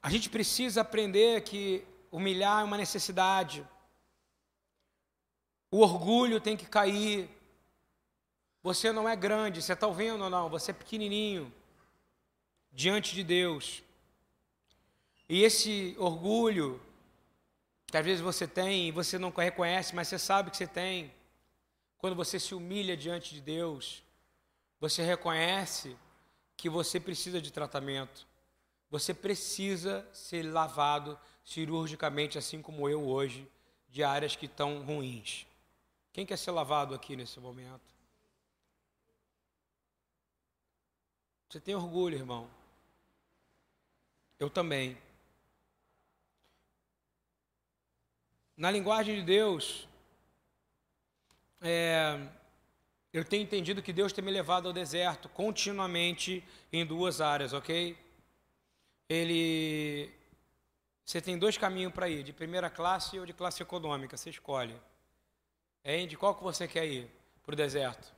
a gente precisa aprender que humilhar é uma necessidade. O orgulho tem que cair. Você não é grande, você está ouvindo ou não? Você é pequenininho diante de Deus. E esse orgulho que às vezes você tem e você não reconhece, mas você sabe que você tem, quando você se humilha diante de Deus, você reconhece que você precisa de tratamento. Você precisa ser lavado cirurgicamente, assim como eu hoje, de áreas que estão ruins. Quem quer ser lavado aqui nesse momento? Você tem orgulho, irmão. Eu também. Na linguagem de Deus, é, eu tenho entendido que Deus tem me levado ao deserto continuamente em duas áreas, ok? Ele. Você tem dois caminhos para ir, de primeira classe ou de classe econômica, você escolhe. Hein? De qual que você quer ir para o deserto?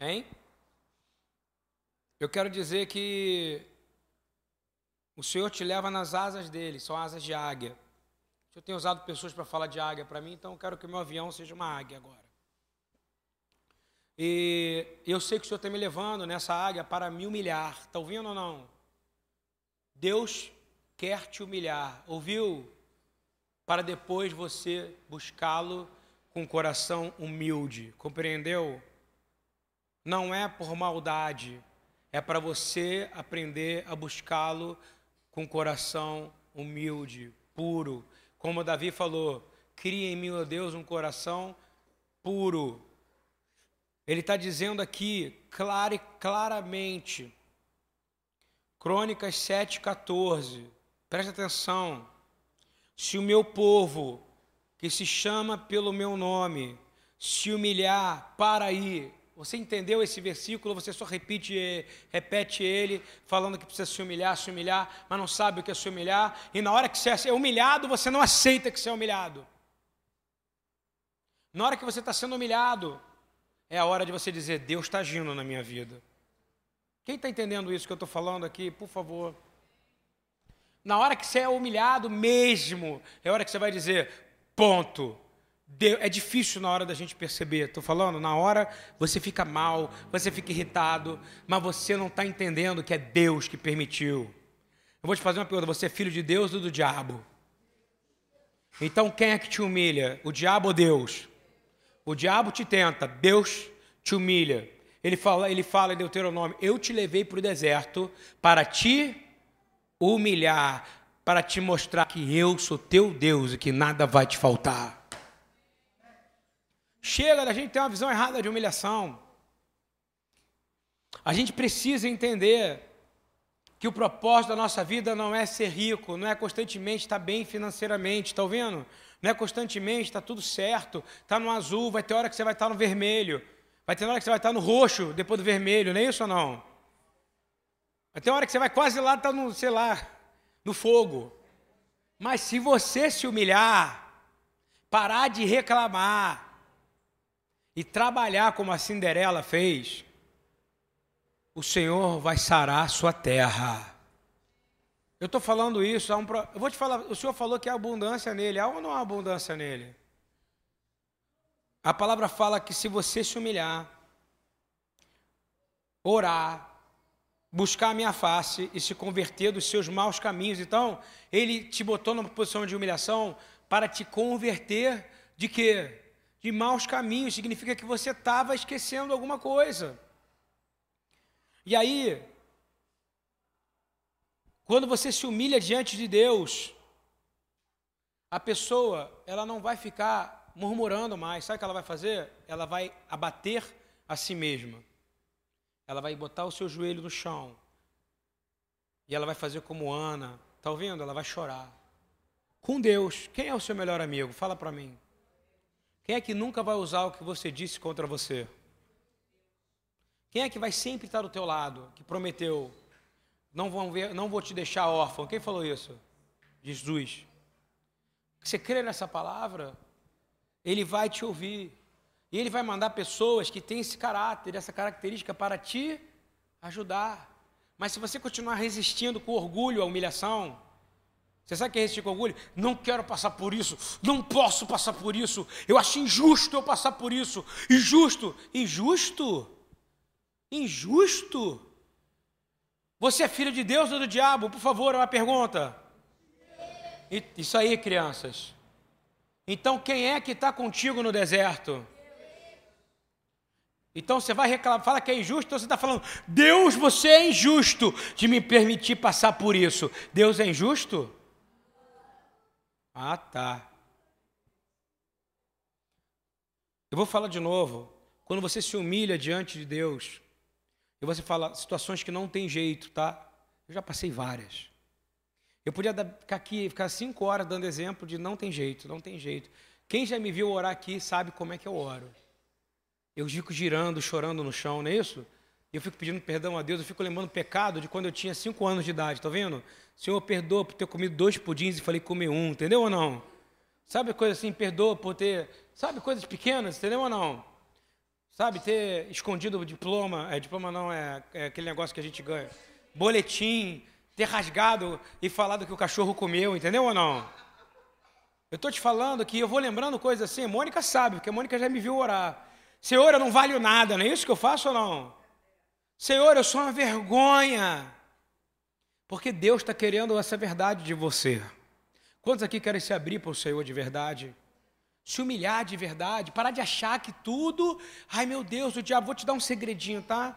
Hein? Eu quero dizer que o Senhor te leva nas asas dele, são asas de águia. Eu tenho usado pessoas para falar de águia para mim, então eu quero que o meu avião seja uma águia agora. E eu sei que o Senhor está me levando nessa águia para me humilhar. Está ouvindo ou não? Deus quer te humilhar, ouviu? Para depois você buscá-lo com coração humilde, compreendeu? Não é por maldade, é para você aprender a buscá-lo com coração humilde, puro. Como Davi falou: cria em mim, ó Deus, um coração puro. Ele está dizendo aqui, claro, claramente, Crônicas 7,14, preste atenção. Se o meu povo, que se chama pelo meu nome, se humilhar para aí, você entendeu esse versículo? Você só repete, repete ele, falando que precisa se humilhar, se humilhar, mas não sabe o que é se humilhar. E na hora que você é humilhado, você não aceita que você é humilhado. Na hora que você está sendo humilhado, é a hora de você dizer: Deus está agindo na minha vida. Quem está entendendo isso que eu estou falando aqui, por favor? Na hora que você é humilhado mesmo, é a hora que você vai dizer: ponto. É difícil na hora da gente perceber, estou falando, na hora você fica mal, você fica irritado, mas você não está entendendo que é Deus que permitiu. Eu vou te fazer uma pergunta: você é filho de Deus ou do diabo? Então quem é que te humilha? O diabo ou Deus? O diabo te tenta, Deus te humilha. Ele fala, ele fala em Deuteronômio: Eu te levei para o deserto para te humilhar, para te mostrar que eu sou teu Deus e que nada vai te faltar. Chega da gente ter uma visão errada de humilhação. A gente precisa entender que o propósito da nossa vida não é ser rico, não é constantemente estar bem financeiramente, está ouvindo? Não é constantemente, está tudo certo, está no azul, vai ter hora que você vai estar no vermelho, vai ter hora que você vai estar no roxo, depois do vermelho, não é isso ou não? Vai ter hora que você vai quase lá, estar tá no, sei lá, no fogo. Mas se você se humilhar, parar de reclamar e trabalhar como a Cinderela fez, o Senhor vai sarar a sua terra. Eu estou falando isso, um, eu vou te falar, o Senhor falou que há abundância nele, há ou não há abundância nele? A palavra fala que se você se humilhar, orar, buscar a minha face e se converter dos seus maus caminhos. Então, ele te botou numa posição de humilhação para te converter de quê? De maus caminhos. Significa que você estava esquecendo alguma coisa. E aí, quando você se humilha diante de Deus, a pessoa, ela não vai ficar murmurando mais. Sabe o que ela vai fazer? Ela vai abater a si mesma. Ela vai botar o seu joelho no chão. E ela vai fazer como Ana. Está ouvindo? Ela vai chorar. Com Deus, quem é o seu melhor amigo? Fala para mim. Quem é que nunca vai usar o que você disse contra você? Quem é que vai sempre estar do teu lado, que prometeu, não, vão ver, não vou te deixar órfão? Quem falou isso? Jesus. Você crê nessa palavra? Ele vai te ouvir. E ele vai mandar pessoas que têm esse caráter, essa característica para te ajudar. Mas se você continuar resistindo com orgulho à humilhação, você sabe o que é resistir com orgulho? Não quero passar por isso, não posso passar por isso, eu acho injusto eu passar por isso. Injusto, injusto, injusto. Você é filho de Deus ou do diabo? Por favor, é uma pergunta. Isso aí, crianças. Então, quem é que está contigo no deserto? Então você vai reclamar, fala que é injusto, então você está falando, Deus, você é injusto de me permitir passar por isso. Deus é injusto? Ah, tá. Eu vou falar de novo. Quando você se humilha diante de Deus, e você fala situações que não tem jeito, tá? Eu já passei várias. Eu podia ficar aqui, ficar cinco horas dando exemplo de não tem jeito, não tem jeito. Quem já me viu orar aqui sabe como é que eu oro. Eu fico girando, chorando no chão, não é isso? Eu fico pedindo perdão a Deus, eu fico lembrando o pecado de quando eu tinha cinco anos de idade, tá vendo? Senhor, perdoa por ter comido dois pudins e falei comer um, entendeu ou não? Sabe coisa assim, perdoa por ter, sabe coisas pequenas, entendeu ou não? Sabe, ter escondido o diploma, é, diploma não, é, é aquele negócio que a gente ganha, boletim, ter rasgado e falado que o cachorro comeu, entendeu ou não? Eu estou te falando que eu vou lembrando coisas assim, Mônica sabe, porque a Mônica já me viu orar. Senhor, eu não valho nada, não é isso que eu faço ou não? Senhor, eu sou uma vergonha. Porque Deus está querendo essa verdade de você. Quantos aqui querem se abrir para o Senhor de verdade? Se humilhar de verdade, parar de achar que tudo. Ai meu Deus, o diabo, vou te dar um segredinho, tá?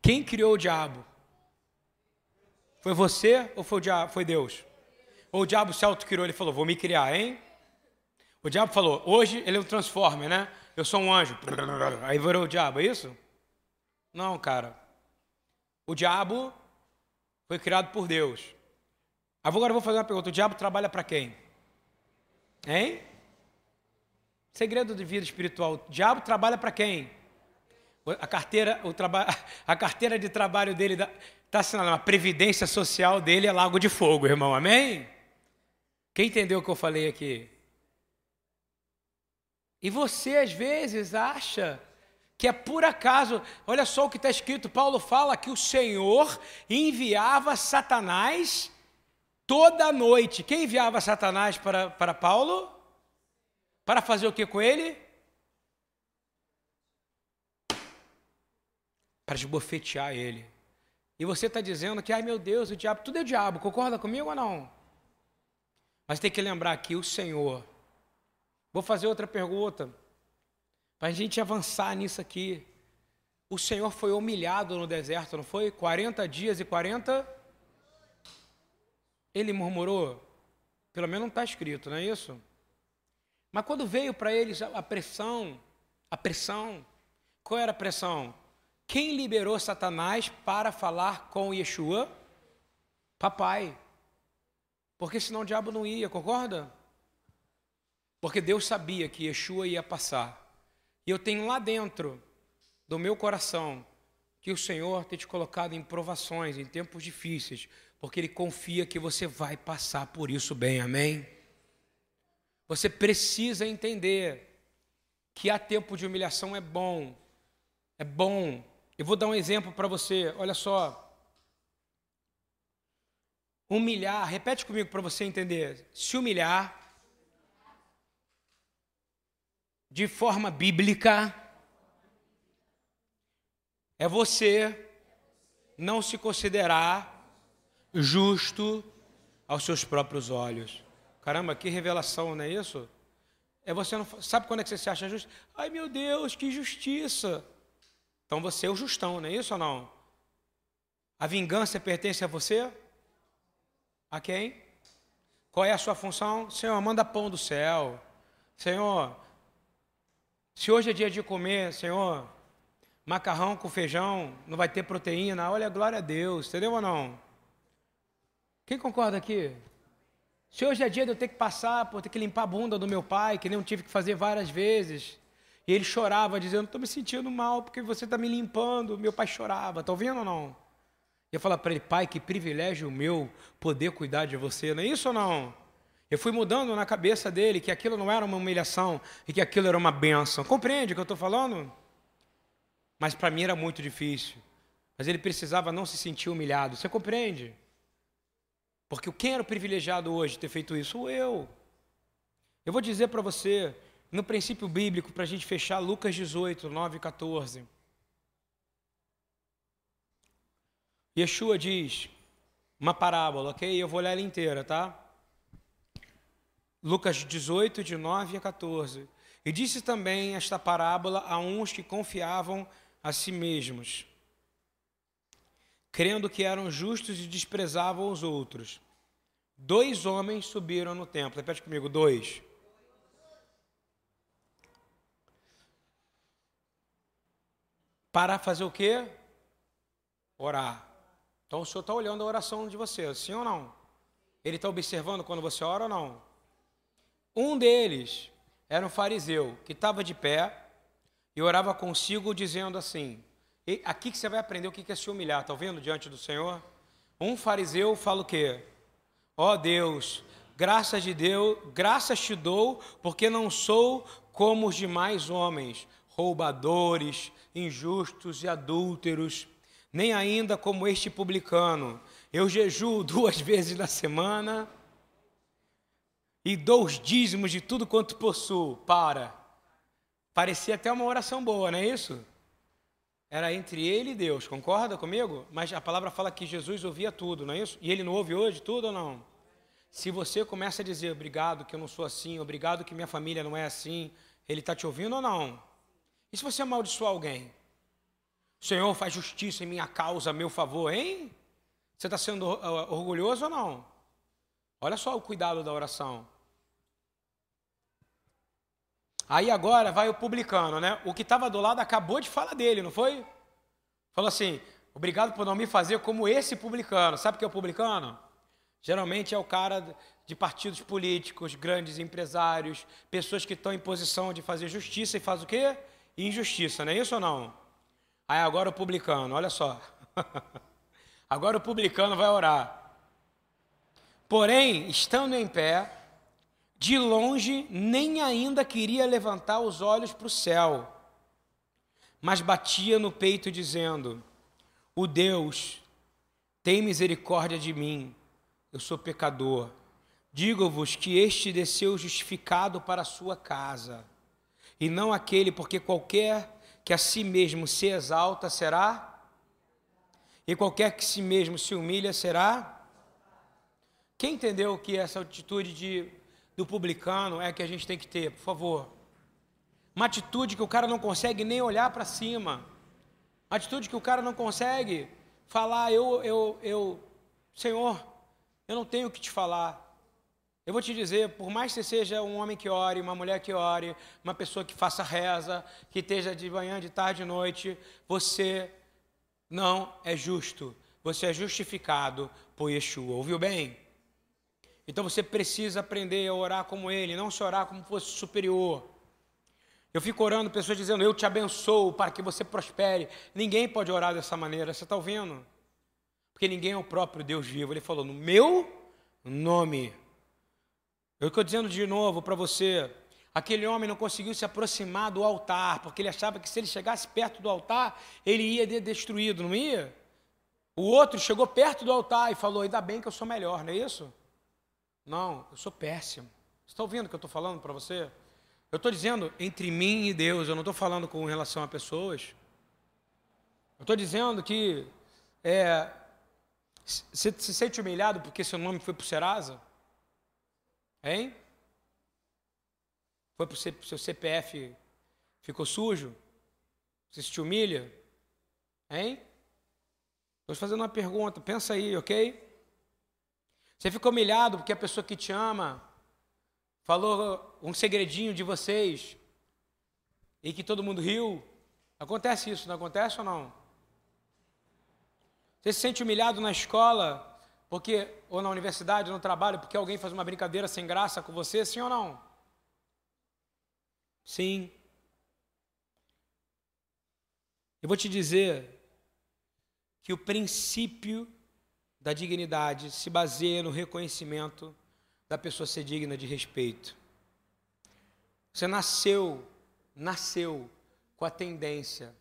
Quem criou o diabo? Foi você ou foi, o diabo, foi Deus? Ou o diabo se autocriou, ele falou, vou me criar, hein? O diabo falou, hoje ele é um né? eu sou um anjo. Aí virou o diabo, é isso? Não, cara. O diabo foi criado por Deus. Agora eu vou fazer uma pergunta: o diabo trabalha para quem? Hein? Segredo de vida espiritual: o diabo trabalha para quem? A carteira, o traba... a carteira de trabalho dele está assinando, a previdência social dele é lago de fogo, irmão, amém? Quem entendeu o que eu falei aqui? E você, às vezes, acha que é por acaso. Olha só o que está escrito: Paulo fala que o Senhor enviava Satanás toda noite. Quem enviava Satanás para, para Paulo? Para fazer o que com ele? Para esbofetear ele. E você está dizendo que, ai meu Deus, o diabo, tudo é o diabo, concorda comigo ou não? Mas tem que lembrar que o Senhor Vou fazer outra pergunta, para a gente avançar nisso aqui. O Senhor foi humilhado no deserto, não foi? 40 dias e 40. Ele murmurou? Pelo menos não está escrito, não é isso? Mas quando veio para eles a pressão, a pressão, qual era a pressão? Quem liberou Satanás para falar com Yeshua? Papai. Porque senão o diabo não ia, concorda? Porque Deus sabia que Yeshua ia passar. E eu tenho lá dentro do meu coração que o Senhor tem te colocado em provações, em tempos difíceis, porque Ele confia que você vai passar por isso bem, amém? Você precisa entender que há tempo de humilhação é bom, é bom. Eu vou dar um exemplo para você, olha só. Humilhar, repete comigo para você entender. Se humilhar de forma bíblica é você não se considerar justo aos seus próprios olhos. Caramba, que revelação, não é isso? É você não sabe quando é que você se acha justo? Ai meu Deus, que justiça! Então você é o justão, não é isso ou não? A vingança pertence a você? A quem? Qual é a sua função? Senhor, manda pão do céu. Senhor, se hoje é dia de comer, Senhor, macarrão com feijão, não vai ter proteína, olha, glória a Deus, entendeu ou não? Quem concorda aqui? Se hoje é dia de eu ter que passar por ter que limpar a bunda do meu pai, que nem eu tive que fazer várias vezes, e ele chorava, dizendo: Estou me sentindo mal porque você está me limpando. Meu pai chorava, está ouvindo ou não? Eu falava para ele: Pai, que privilégio meu poder cuidar de você, não é isso ou não? Eu fui mudando na cabeça dele que aquilo não era uma humilhação e que aquilo era uma benção. Compreende o que eu estou falando? Mas para mim era muito difícil. Mas ele precisava não se sentir humilhado. Você compreende? Porque quem era o privilegiado hoje de ter feito isso? Eu. Eu vou dizer para você, no princípio bíblico, para a gente fechar, Lucas 18, 9 e 14. Yeshua diz uma parábola, ok? Eu vou ler ela inteira, tá? Lucas 18, de 9 a 14. E disse também esta parábola a uns que confiavam a si mesmos, crendo que eram justos e desprezavam os outros. Dois homens subiram no templo. Repete comigo, dois. Para fazer o quê? Orar. Então o Senhor está olhando a oração de você, sim ou não? Ele está observando quando você ora ou não? Um deles era um fariseu que estava de pé e orava consigo dizendo assim: aqui que você vai aprender o que é se humilhar, está ouvindo diante do Senhor? Um fariseu fala o quê? Ó oh Deus, graças de Deus, graças te dou, porque não sou como os demais homens, roubadores, injustos e adúlteros, nem ainda como este publicano. Eu jejuo duas vezes na semana e dou os dízimos de tudo quanto possuo. Para. Parecia até uma oração boa, não é isso? Era entre ele e Deus, concorda comigo? Mas a palavra fala que Jesus ouvia tudo, não é isso? E ele não ouve hoje tudo ou não? Se você começa a dizer obrigado que eu não sou assim, obrigado que minha família não é assim, ele está te ouvindo ou não? E se você amaldiçoar alguém? Senhor, faz justiça em minha causa, a meu favor, hein? Você está sendo orgulhoso ou não? Olha só o cuidado da oração. Aí agora vai o publicano, né? O que estava do lado acabou de falar dele, não foi? Falou assim: obrigado por não me fazer como esse publicano. Sabe o que é o publicano? Geralmente é o cara de partidos políticos, grandes empresários, pessoas que estão em posição de fazer justiça e faz o quê? Injustiça, não é isso ou não? Aí agora o publicano, olha só. agora o publicano vai orar. Porém, estando em pé, de longe, nem ainda queria levantar os olhos para o céu, mas batia no peito, dizendo: O Deus, tem misericórdia de mim, eu sou pecador. Digo-vos que este desceu justificado para a sua casa, e não aquele, porque qualquer que a si mesmo se exalta será, e qualquer que si mesmo se humilha será. Quem entendeu que essa atitude de do publicano é que a gente tem que ter, por favor. Uma atitude que o cara não consegue nem olhar para cima. Uma atitude que o cara não consegue falar, eu, eu, eu, Senhor, eu não tenho o que te falar. Eu vou te dizer, por mais que você seja um homem que ore, uma mulher que ore, uma pessoa que faça reza, que esteja de manhã, de tarde, de noite, você não é justo. Você é justificado por Yeshua. Ouviu bem? Então você precisa aprender a orar como ele, não se orar como fosse superior. Eu fico orando, pessoas dizendo, eu te abençoo para que você prospere. Ninguém pode orar dessa maneira, você está ouvindo? Porque ninguém é o próprio Deus vivo. Ele falou, no meu nome. Eu estou dizendo de novo para você, aquele homem não conseguiu se aproximar do altar, porque ele achava que se ele chegasse perto do altar, ele ia ser destruído, não ia? O outro chegou perto do altar e falou, ainda bem que eu sou melhor, não é isso? Não, eu sou péssimo. Você está ouvindo o que eu estou falando para você? Eu estou dizendo entre mim e Deus, eu não estou falando com relação a pessoas. Eu estou dizendo que É, você se sente humilhado porque seu nome foi para o Serasa? Hein? Foi para o seu CPF, ficou sujo? Você se humilha? Hein? Estou fazendo uma pergunta, pensa aí, ok? Você ficou humilhado porque a pessoa que te ama falou um segredinho de vocês e que todo mundo riu? Acontece isso, não acontece ou não? Você se sente humilhado na escola, porque ou na universidade, ou no trabalho, porque alguém faz uma brincadeira sem graça com você, sim ou não? Sim. Eu vou te dizer que o princípio da dignidade se baseia no reconhecimento da pessoa ser digna de respeito. Você nasceu, nasceu com a tendência,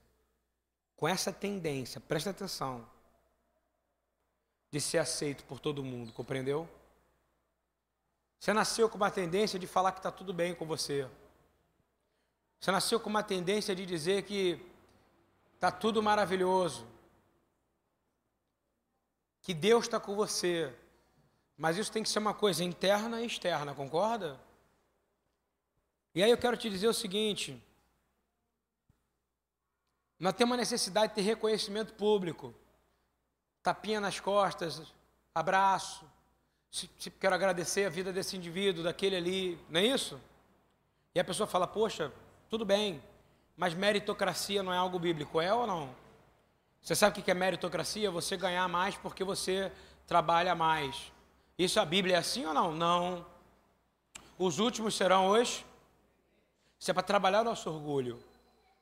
com essa tendência, presta atenção, de ser aceito por todo mundo, compreendeu? Você nasceu com uma tendência de falar que está tudo bem com você. Você nasceu com uma tendência de dizer que está tudo maravilhoso, que Deus está com você. Mas isso tem que ser uma coisa interna e externa, concorda? E aí eu quero te dizer o seguinte: nós temos a necessidade de ter reconhecimento público tapinha nas costas, abraço. Se, se, quero agradecer a vida desse indivíduo, daquele ali, não é isso? E a pessoa fala: Poxa, tudo bem, mas meritocracia não é algo bíblico, é ou não? Você sabe o que é meritocracia? Você ganhar mais porque você trabalha mais. Isso a Bíblia é assim ou não? Não. Os últimos serão os. Isso é para trabalhar o nosso orgulho.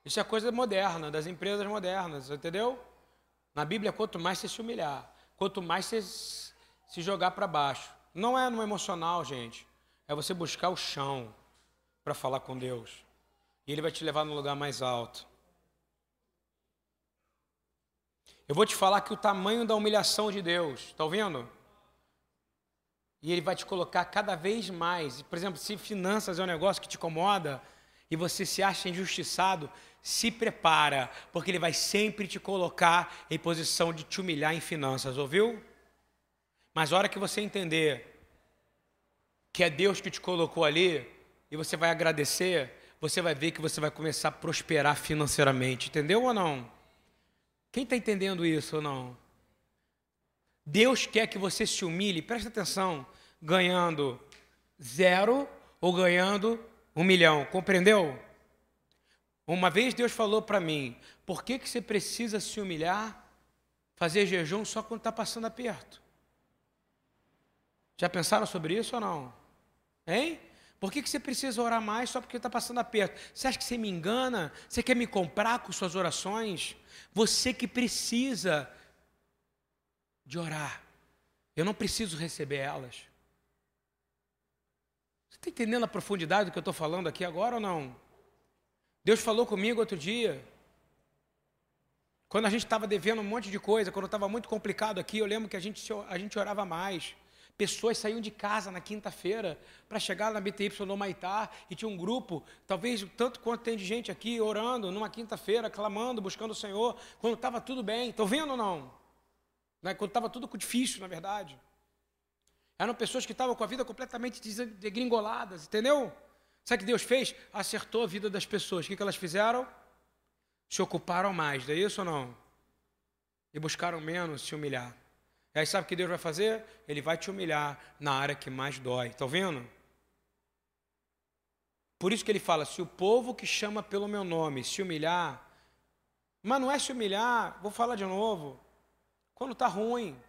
Isso é coisa moderna, das empresas modernas, entendeu? Na Bíblia, quanto mais você se humilhar, quanto mais você se jogar para baixo. Não é no emocional, gente. É você buscar o chão para falar com Deus. E Ele vai te levar no lugar mais alto. Eu vou te falar que o tamanho da humilhação de Deus, está ouvindo? E Ele vai te colocar cada vez mais. Por exemplo, se finanças é um negócio que te incomoda e você se acha injustiçado, se prepara, porque ele vai sempre te colocar em posição de te humilhar em finanças, ouviu? Mas a hora que você entender que é Deus que te colocou ali, e você vai agradecer, você vai ver que você vai começar a prosperar financeiramente, entendeu ou não? Quem está entendendo isso ou não? Deus quer que você se humilhe, presta atenção, ganhando zero ou ganhando um milhão, compreendeu? Uma vez Deus falou para mim: por que, que você precisa se humilhar, fazer jejum só quando está passando aperto? Já pensaram sobre isso ou não? Hein? Por que, que você precisa orar mais só porque está passando aperto? Você acha que você me engana? Você quer me comprar com suas orações? Você que precisa de orar. Eu não preciso receber elas. Você está entendendo a profundidade do que eu estou falando aqui agora ou não? Deus falou comigo outro dia. Quando a gente estava devendo um monte de coisa, quando estava muito complicado aqui, eu lembro que a gente, a gente orava mais. Pessoas saíam de casa na quinta-feira para chegar na BTY no Maitá e tinha um grupo, talvez tanto quanto tem de gente aqui, orando numa quinta-feira, clamando, buscando o Senhor, quando estava tudo bem. Estão vendo ou não? Né? Quando estava tudo difícil, na verdade. Eram pessoas que estavam com a vida completamente degringoladas, entendeu? Sabe o que Deus fez? Acertou a vida das pessoas. O que, elas fizeram? Se ocuparam mais, não é isso ou não? E buscaram menos se humilhar. E aí sabe o que Deus vai fazer? Ele vai te humilhar na área que mais dói. Estão vendo? Por isso que ele fala: se o povo que chama pelo meu nome se humilhar, mas não é se humilhar, vou falar de novo, quando está ruim,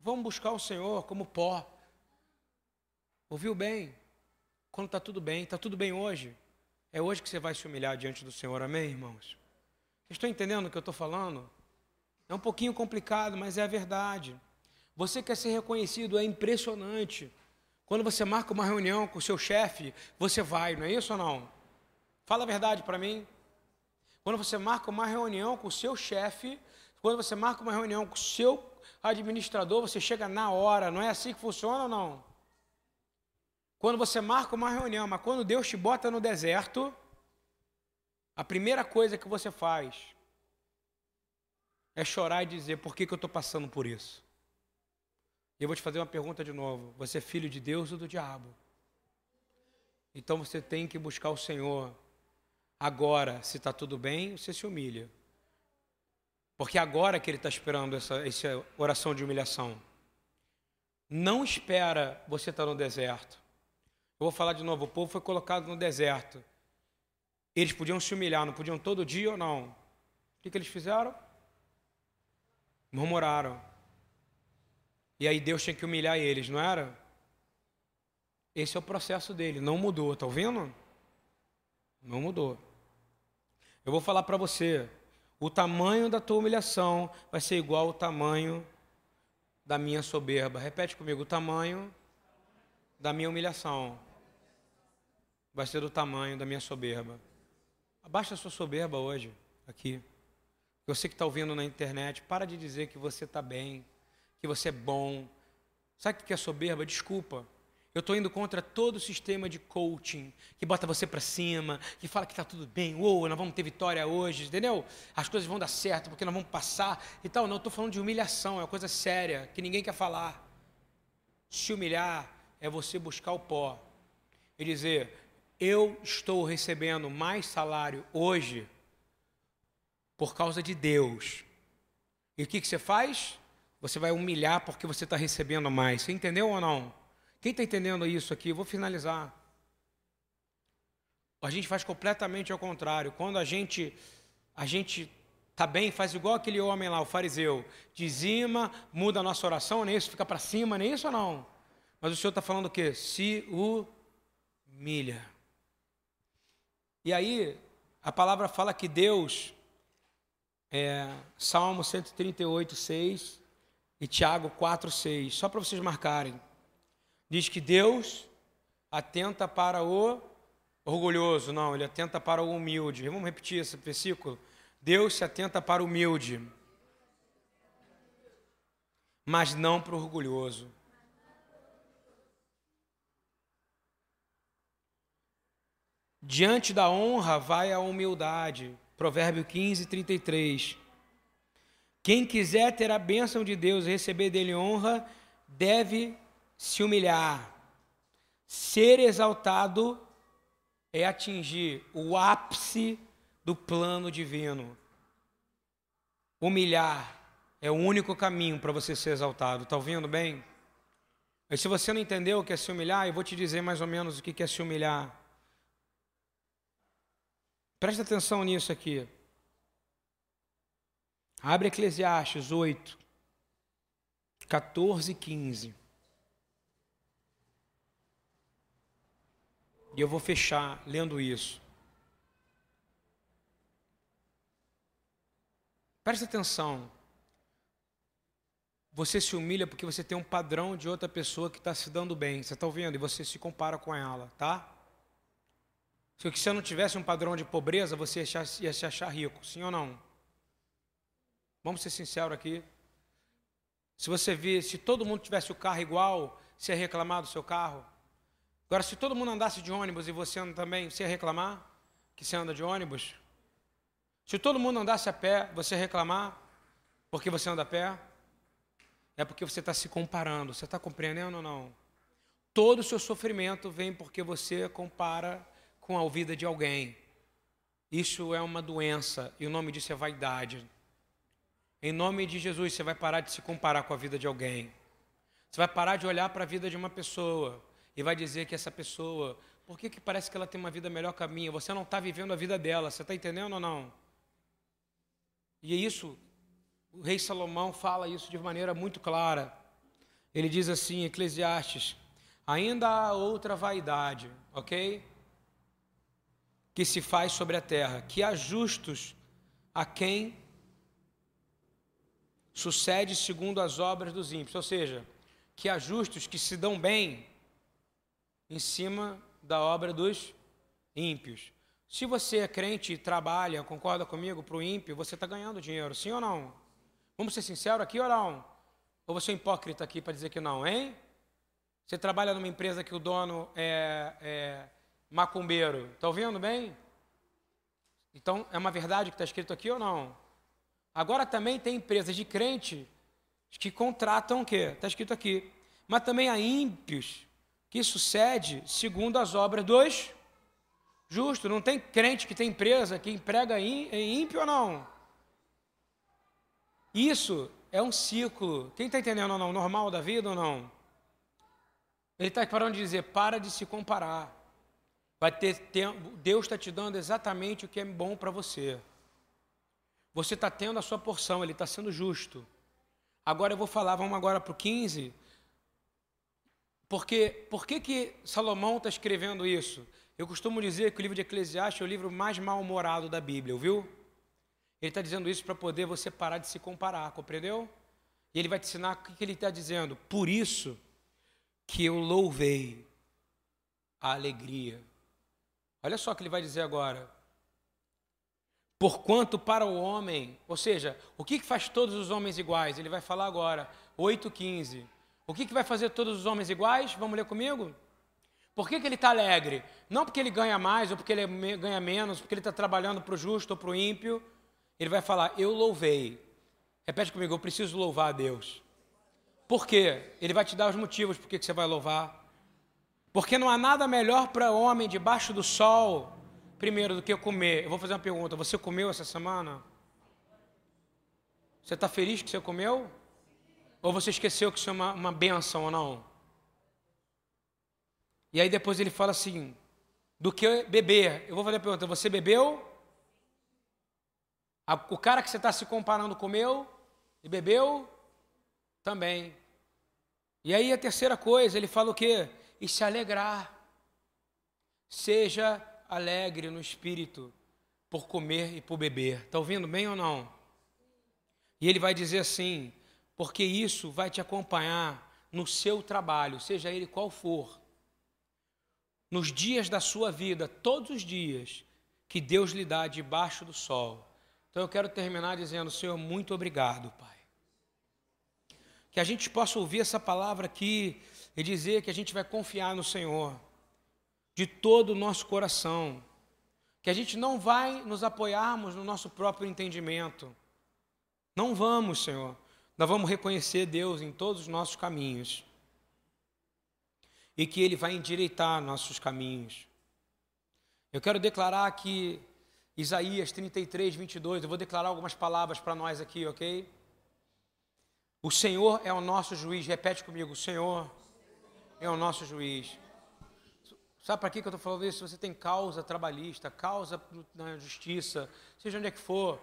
vamos buscar o Senhor como pó. Ouviu bem? Quando está tudo bem, está tudo bem hoje. É hoje que você vai se humilhar diante do Senhor, amém, irmãos? Estão entendendo o que eu estou falando? É um pouquinho complicado, mas é a verdade. Você quer ser reconhecido, é impressionante. Quando você marca uma reunião com o seu chefe, você vai, não é isso ou não? Fala a verdade para mim. Quando você marca uma reunião com o seu chefe, quando você marca uma reunião com o seu administrador, você chega na hora, não é assim que funciona ou não? Quando você marca uma reunião, mas quando Deus te bota no deserto, a primeira coisa que você faz é chorar e dizer: por que, que eu estou passando por isso? E eu vou te fazer uma pergunta de novo: você é filho de Deus ou do diabo? Então você tem que buscar o Senhor. Agora, se está tudo bem, você se humilha. Porque agora que Ele está esperando essa, essa oração de humilhação. Não espera você estar tá no deserto. Eu vou falar de novo: o povo foi colocado no deserto. Eles podiam se humilhar, não podiam todo dia ou não? O que, que eles fizeram? Murmuraram. E aí Deus tinha que humilhar eles, não era? Esse é o processo dele, não mudou, tá ouvindo? Não mudou. Eu vou falar para você, o tamanho da tua humilhação vai ser igual ao tamanho da minha soberba. Repete comigo, o tamanho da minha humilhação vai ser do tamanho da minha soberba. Abaixa a sua soberba hoje, aqui. Você que está ouvindo na internet, para de dizer que você está bem, que você é bom. Sabe o que é soberba? Desculpa. Eu estou indo contra todo o sistema de coaching que bota você para cima, que fala que está tudo bem, ou nós vamos ter vitória hoje, entendeu? As coisas vão dar certo porque nós vamos passar e tal. Não, estou falando de humilhação, é uma coisa séria que ninguém quer falar. Se humilhar é você buscar o pó e dizer: Eu estou recebendo mais salário hoje por causa de Deus. E o que, que você faz? Você vai humilhar porque você está recebendo mais. Você entendeu ou não? Quem está entendendo isso aqui? Eu vou finalizar. A gente faz completamente ao contrário. Quando a gente a gente está bem, faz igual aquele homem lá, o fariseu. Dizima, muda a nossa oração, nem isso, fica para cima, nem isso ou não? Mas o Senhor está falando o quê? Se humilha. E aí, a palavra fala que Deus, é, Salmo 138, 6 e Tiago 4, 6, só para vocês marcarem. Diz que Deus atenta para o orgulhoso, não, ele atenta para o humilde. Vamos repetir esse versículo? Deus se atenta para o humilde, mas não para o orgulhoso. Diante da honra vai a humildade. Provérbio 15, 33. Quem quiser ter a bênção de Deus e receber dele honra, deve se humilhar. Ser exaltado é atingir o ápice do plano divino. Humilhar é o único caminho para você ser exaltado. Está ouvindo bem? E se você não entendeu o que é se humilhar, eu vou te dizer mais ou menos o que é se humilhar. Presta atenção nisso aqui. Abre Eclesiastes 8, 14 e 15. E eu vou fechar lendo isso. Presta atenção. Você se humilha porque você tem um padrão de outra pessoa que está se dando bem. Você está ouvindo? E você se compara com ela, tá? Se você não tivesse um padrão de pobreza, você ia se achar rico, sim ou não? Vamos ser sinceros aqui. Se você vir, se todo mundo tivesse o carro igual, você ia reclamar do seu carro? Agora, se todo mundo andasse de ônibus e você anda também, você ia reclamar que você anda de ônibus? Se todo mundo andasse a pé, você ia reclamar porque você anda a pé? É porque você está se comparando. Você está compreendendo ou não? Todo o seu sofrimento vem porque você compara com a vida de alguém. Isso é uma doença e o nome disso é vaidade. Em nome de Jesus, você vai parar de se comparar com a vida de alguém. Você vai parar de olhar para a vida de uma pessoa e vai dizer que essa pessoa, por que, que parece que ela tem uma vida melhor que a minha? Você não está vivendo a vida dela, você está entendendo ou não? E é isso, o rei Salomão fala isso de maneira muito clara. Ele diz assim, Eclesiastes, ainda há outra vaidade, ok? Que se faz sobre a terra, que há justos a quem sucede segundo as obras dos ímpios, ou seja, que há justos que se dão bem em cima da obra dos ímpios. Se você é crente e trabalha, concorda comigo, para o ímpio, você está ganhando dinheiro, sim ou não? Vamos ser sinceros aqui ou não? Ou você é hipócrita aqui para dizer que não, hein? Você trabalha numa empresa que o dono é, é macumbeiro, está ouvindo bem? Então, é uma verdade que está escrito aqui ou não? Agora também tem empresas de crente que contratam o quê? Está escrito aqui. Mas também há ímpios que sucede segundo as obras dos justos. Não tem crente que tem empresa que emprega ímpio ou não? Isso é um ciclo. Quem está entendendo ou não? Normal da vida ou não? Ele está parando de dizer, para de se comparar. Vai ter tempo, Deus está te dando exatamente o que é bom para você. Você está tendo a sua porção, Ele está sendo justo. Agora eu vou falar, vamos agora para o 15. Porque, por que, que Salomão está escrevendo isso? Eu costumo dizer que o livro de Eclesiastes é o livro mais mal-humorado da Bíblia, ouviu? Ele está dizendo isso para poder você parar de se comparar, compreendeu? E ele vai te ensinar o que ele está dizendo. Por isso que eu louvei a alegria. Olha só o que ele vai dizer agora. Porquanto para o homem, ou seja, o que faz todos os homens iguais? Ele vai falar agora, 8,15. O que vai fazer todos os homens iguais? Vamos ler comigo? Por que, que ele está alegre? Não porque ele ganha mais ou porque ele ganha menos, porque ele está trabalhando para o justo ou para o ímpio. Ele vai falar, eu louvei. Repete comigo, eu preciso louvar a Deus. Por quê? Ele vai te dar os motivos por que você vai louvar. Porque não há nada melhor para homem debaixo do sol primeiro do que comer. Eu vou fazer uma pergunta: você comeu essa semana? Você está feliz que você comeu? Ou você esqueceu que isso é uma, uma benção ou não? E aí depois ele fala assim: do que beber? Eu vou fazer a pergunta: você bebeu? O cara que você está se comparando comeu e bebeu? Também. E aí a terceira coisa, ele fala o quê? E se alegrar. Seja alegre no espírito por comer e por beber. Está ouvindo bem ou não? E ele vai dizer assim: porque isso vai te acompanhar no seu trabalho, seja ele qual for, nos dias da sua vida, todos os dias que Deus lhe dá debaixo do sol. Então eu quero terminar dizendo, Senhor, muito obrigado, Pai. Que a gente possa ouvir essa palavra aqui e dizer que a gente vai confiar no Senhor de todo o nosso coração, que a gente não vai nos apoiarmos no nosso próprio entendimento. Não vamos, Senhor. Nós vamos reconhecer Deus em todos os nossos caminhos. E que Ele vai endireitar nossos caminhos. Eu quero declarar que Isaías 33, 22, eu vou declarar algumas palavras para nós aqui, ok? O Senhor é o nosso juiz, repete comigo: o Senhor é o nosso juiz. Sabe para que eu estou falando isso? Se você tem causa trabalhista, causa na justiça, seja onde é que for,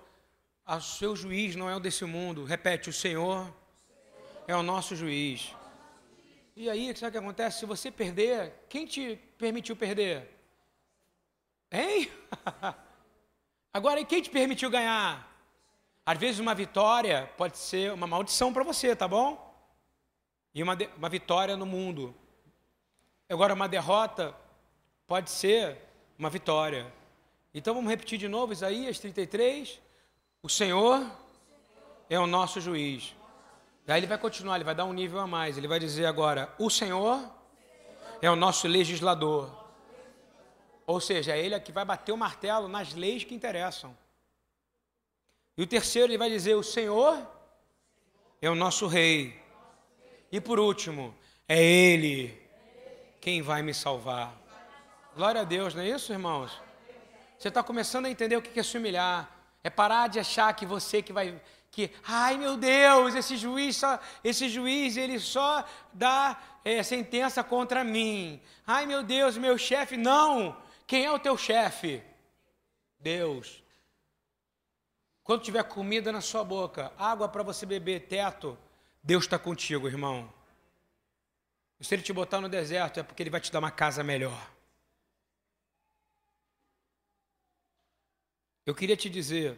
o seu juiz não é o desse mundo. Repete, o Senhor é o nosso juiz. E aí, sabe o que acontece? Se você perder, quem te permitiu perder? Hein? Agora, e quem te permitiu ganhar? Às vezes, uma vitória pode ser uma maldição para você, tá bom? E uma, uma vitória no mundo. Agora, uma derrota pode ser uma vitória. Então vamos repetir de novo Isaías 33. O Senhor é o nosso juiz. Daí ele vai continuar, ele vai dar um nível a mais. Ele vai dizer agora: O Senhor é o nosso legislador. Ou seja, é ele que vai bater o martelo nas leis que interessam. E o terceiro, ele vai dizer: O Senhor é o nosso rei. E por último, é Ele quem vai me salvar. Glória a Deus, não é isso, irmãos? Você está começando a entender o que é se humilhar. É parar de achar que você que vai. Que, ai meu Deus, esse juiz só, esse juiz ele só dá é, sentença contra mim. Ai meu Deus, meu chefe. Não! Quem é o teu chefe? Deus. Quando tiver comida na sua boca, água para você beber, teto, Deus está contigo, irmão. Se ele te botar no deserto, é porque ele vai te dar uma casa melhor. Eu queria te dizer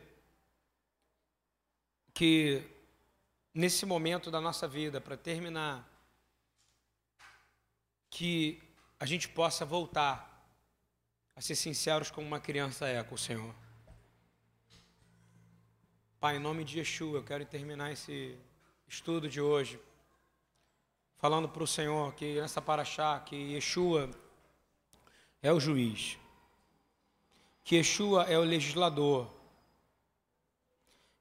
que nesse momento da nossa vida, para terminar, que a gente possa voltar a ser sinceros como uma criança é com o Senhor. Pai, em nome de Yeshua, eu quero terminar esse estudo de hoje falando para o Senhor que nessa paraxá, que Yeshua é o juiz que Yeshua é o legislador.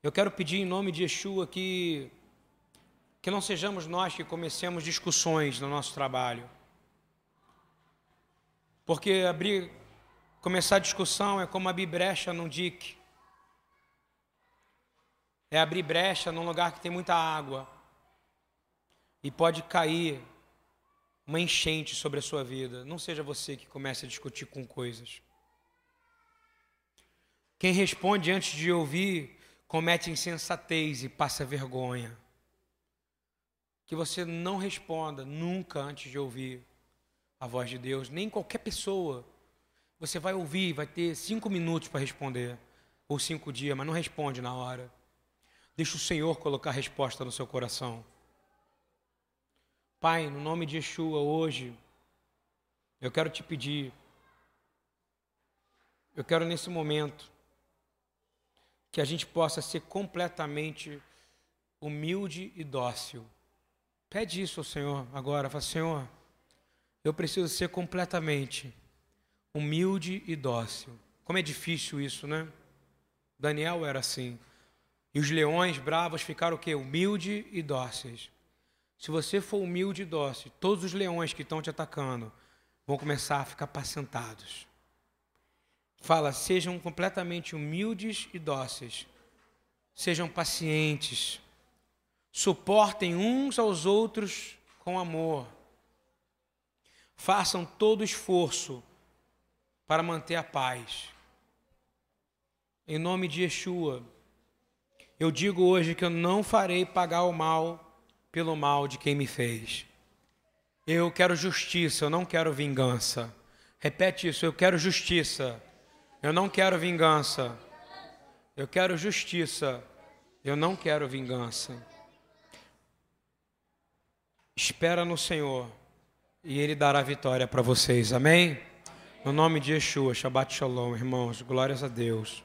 Eu quero pedir em nome de Yeshua que, que não sejamos nós que comecemos discussões no nosso trabalho. Porque abrir, começar discussão é como abrir brecha num dique. É abrir brecha num lugar que tem muita água. E pode cair uma enchente sobre a sua vida. Não seja você que comece a discutir com coisas. Quem responde antes de ouvir comete insensatez e passa vergonha. Que você não responda nunca antes de ouvir a voz de Deus, nem qualquer pessoa. Você vai ouvir, vai ter cinco minutos para responder, ou cinco dias, mas não responde na hora. Deixa o Senhor colocar a resposta no seu coração. Pai, no nome de Yeshua, hoje, eu quero te pedir, eu quero nesse momento, que a gente possa ser completamente humilde e dócil. Pede isso ao Senhor agora, fala, Senhor, eu preciso ser completamente humilde e dócil. Como é difícil isso, né? Daniel era assim. E os leões bravos ficaram o quê? Humilde e dóceis. Se você for humilde e dócil, todos os leões que estão te atacando vão começar a ficar apacentados. Fala: sejam completamente humildes e dóceis, sejam pacientes, suportem uns aos outros com amor, façam todo esforço para manter a paz. Em nome de Yeshua, eu digo hoje que eu não farei pagar o mal pelo mal de quem me fez. Eu quero justiça, eu não quero vingança. Repete isso, eu quero justiça eu não quero vingança. Eu quero justiça. Eu não quero vingança. Espera no Senhor e Ele dará vitória para vocês. Amém? No nome de Yeshua, Shabbat Shalom, irmãos. Glórias a Deus.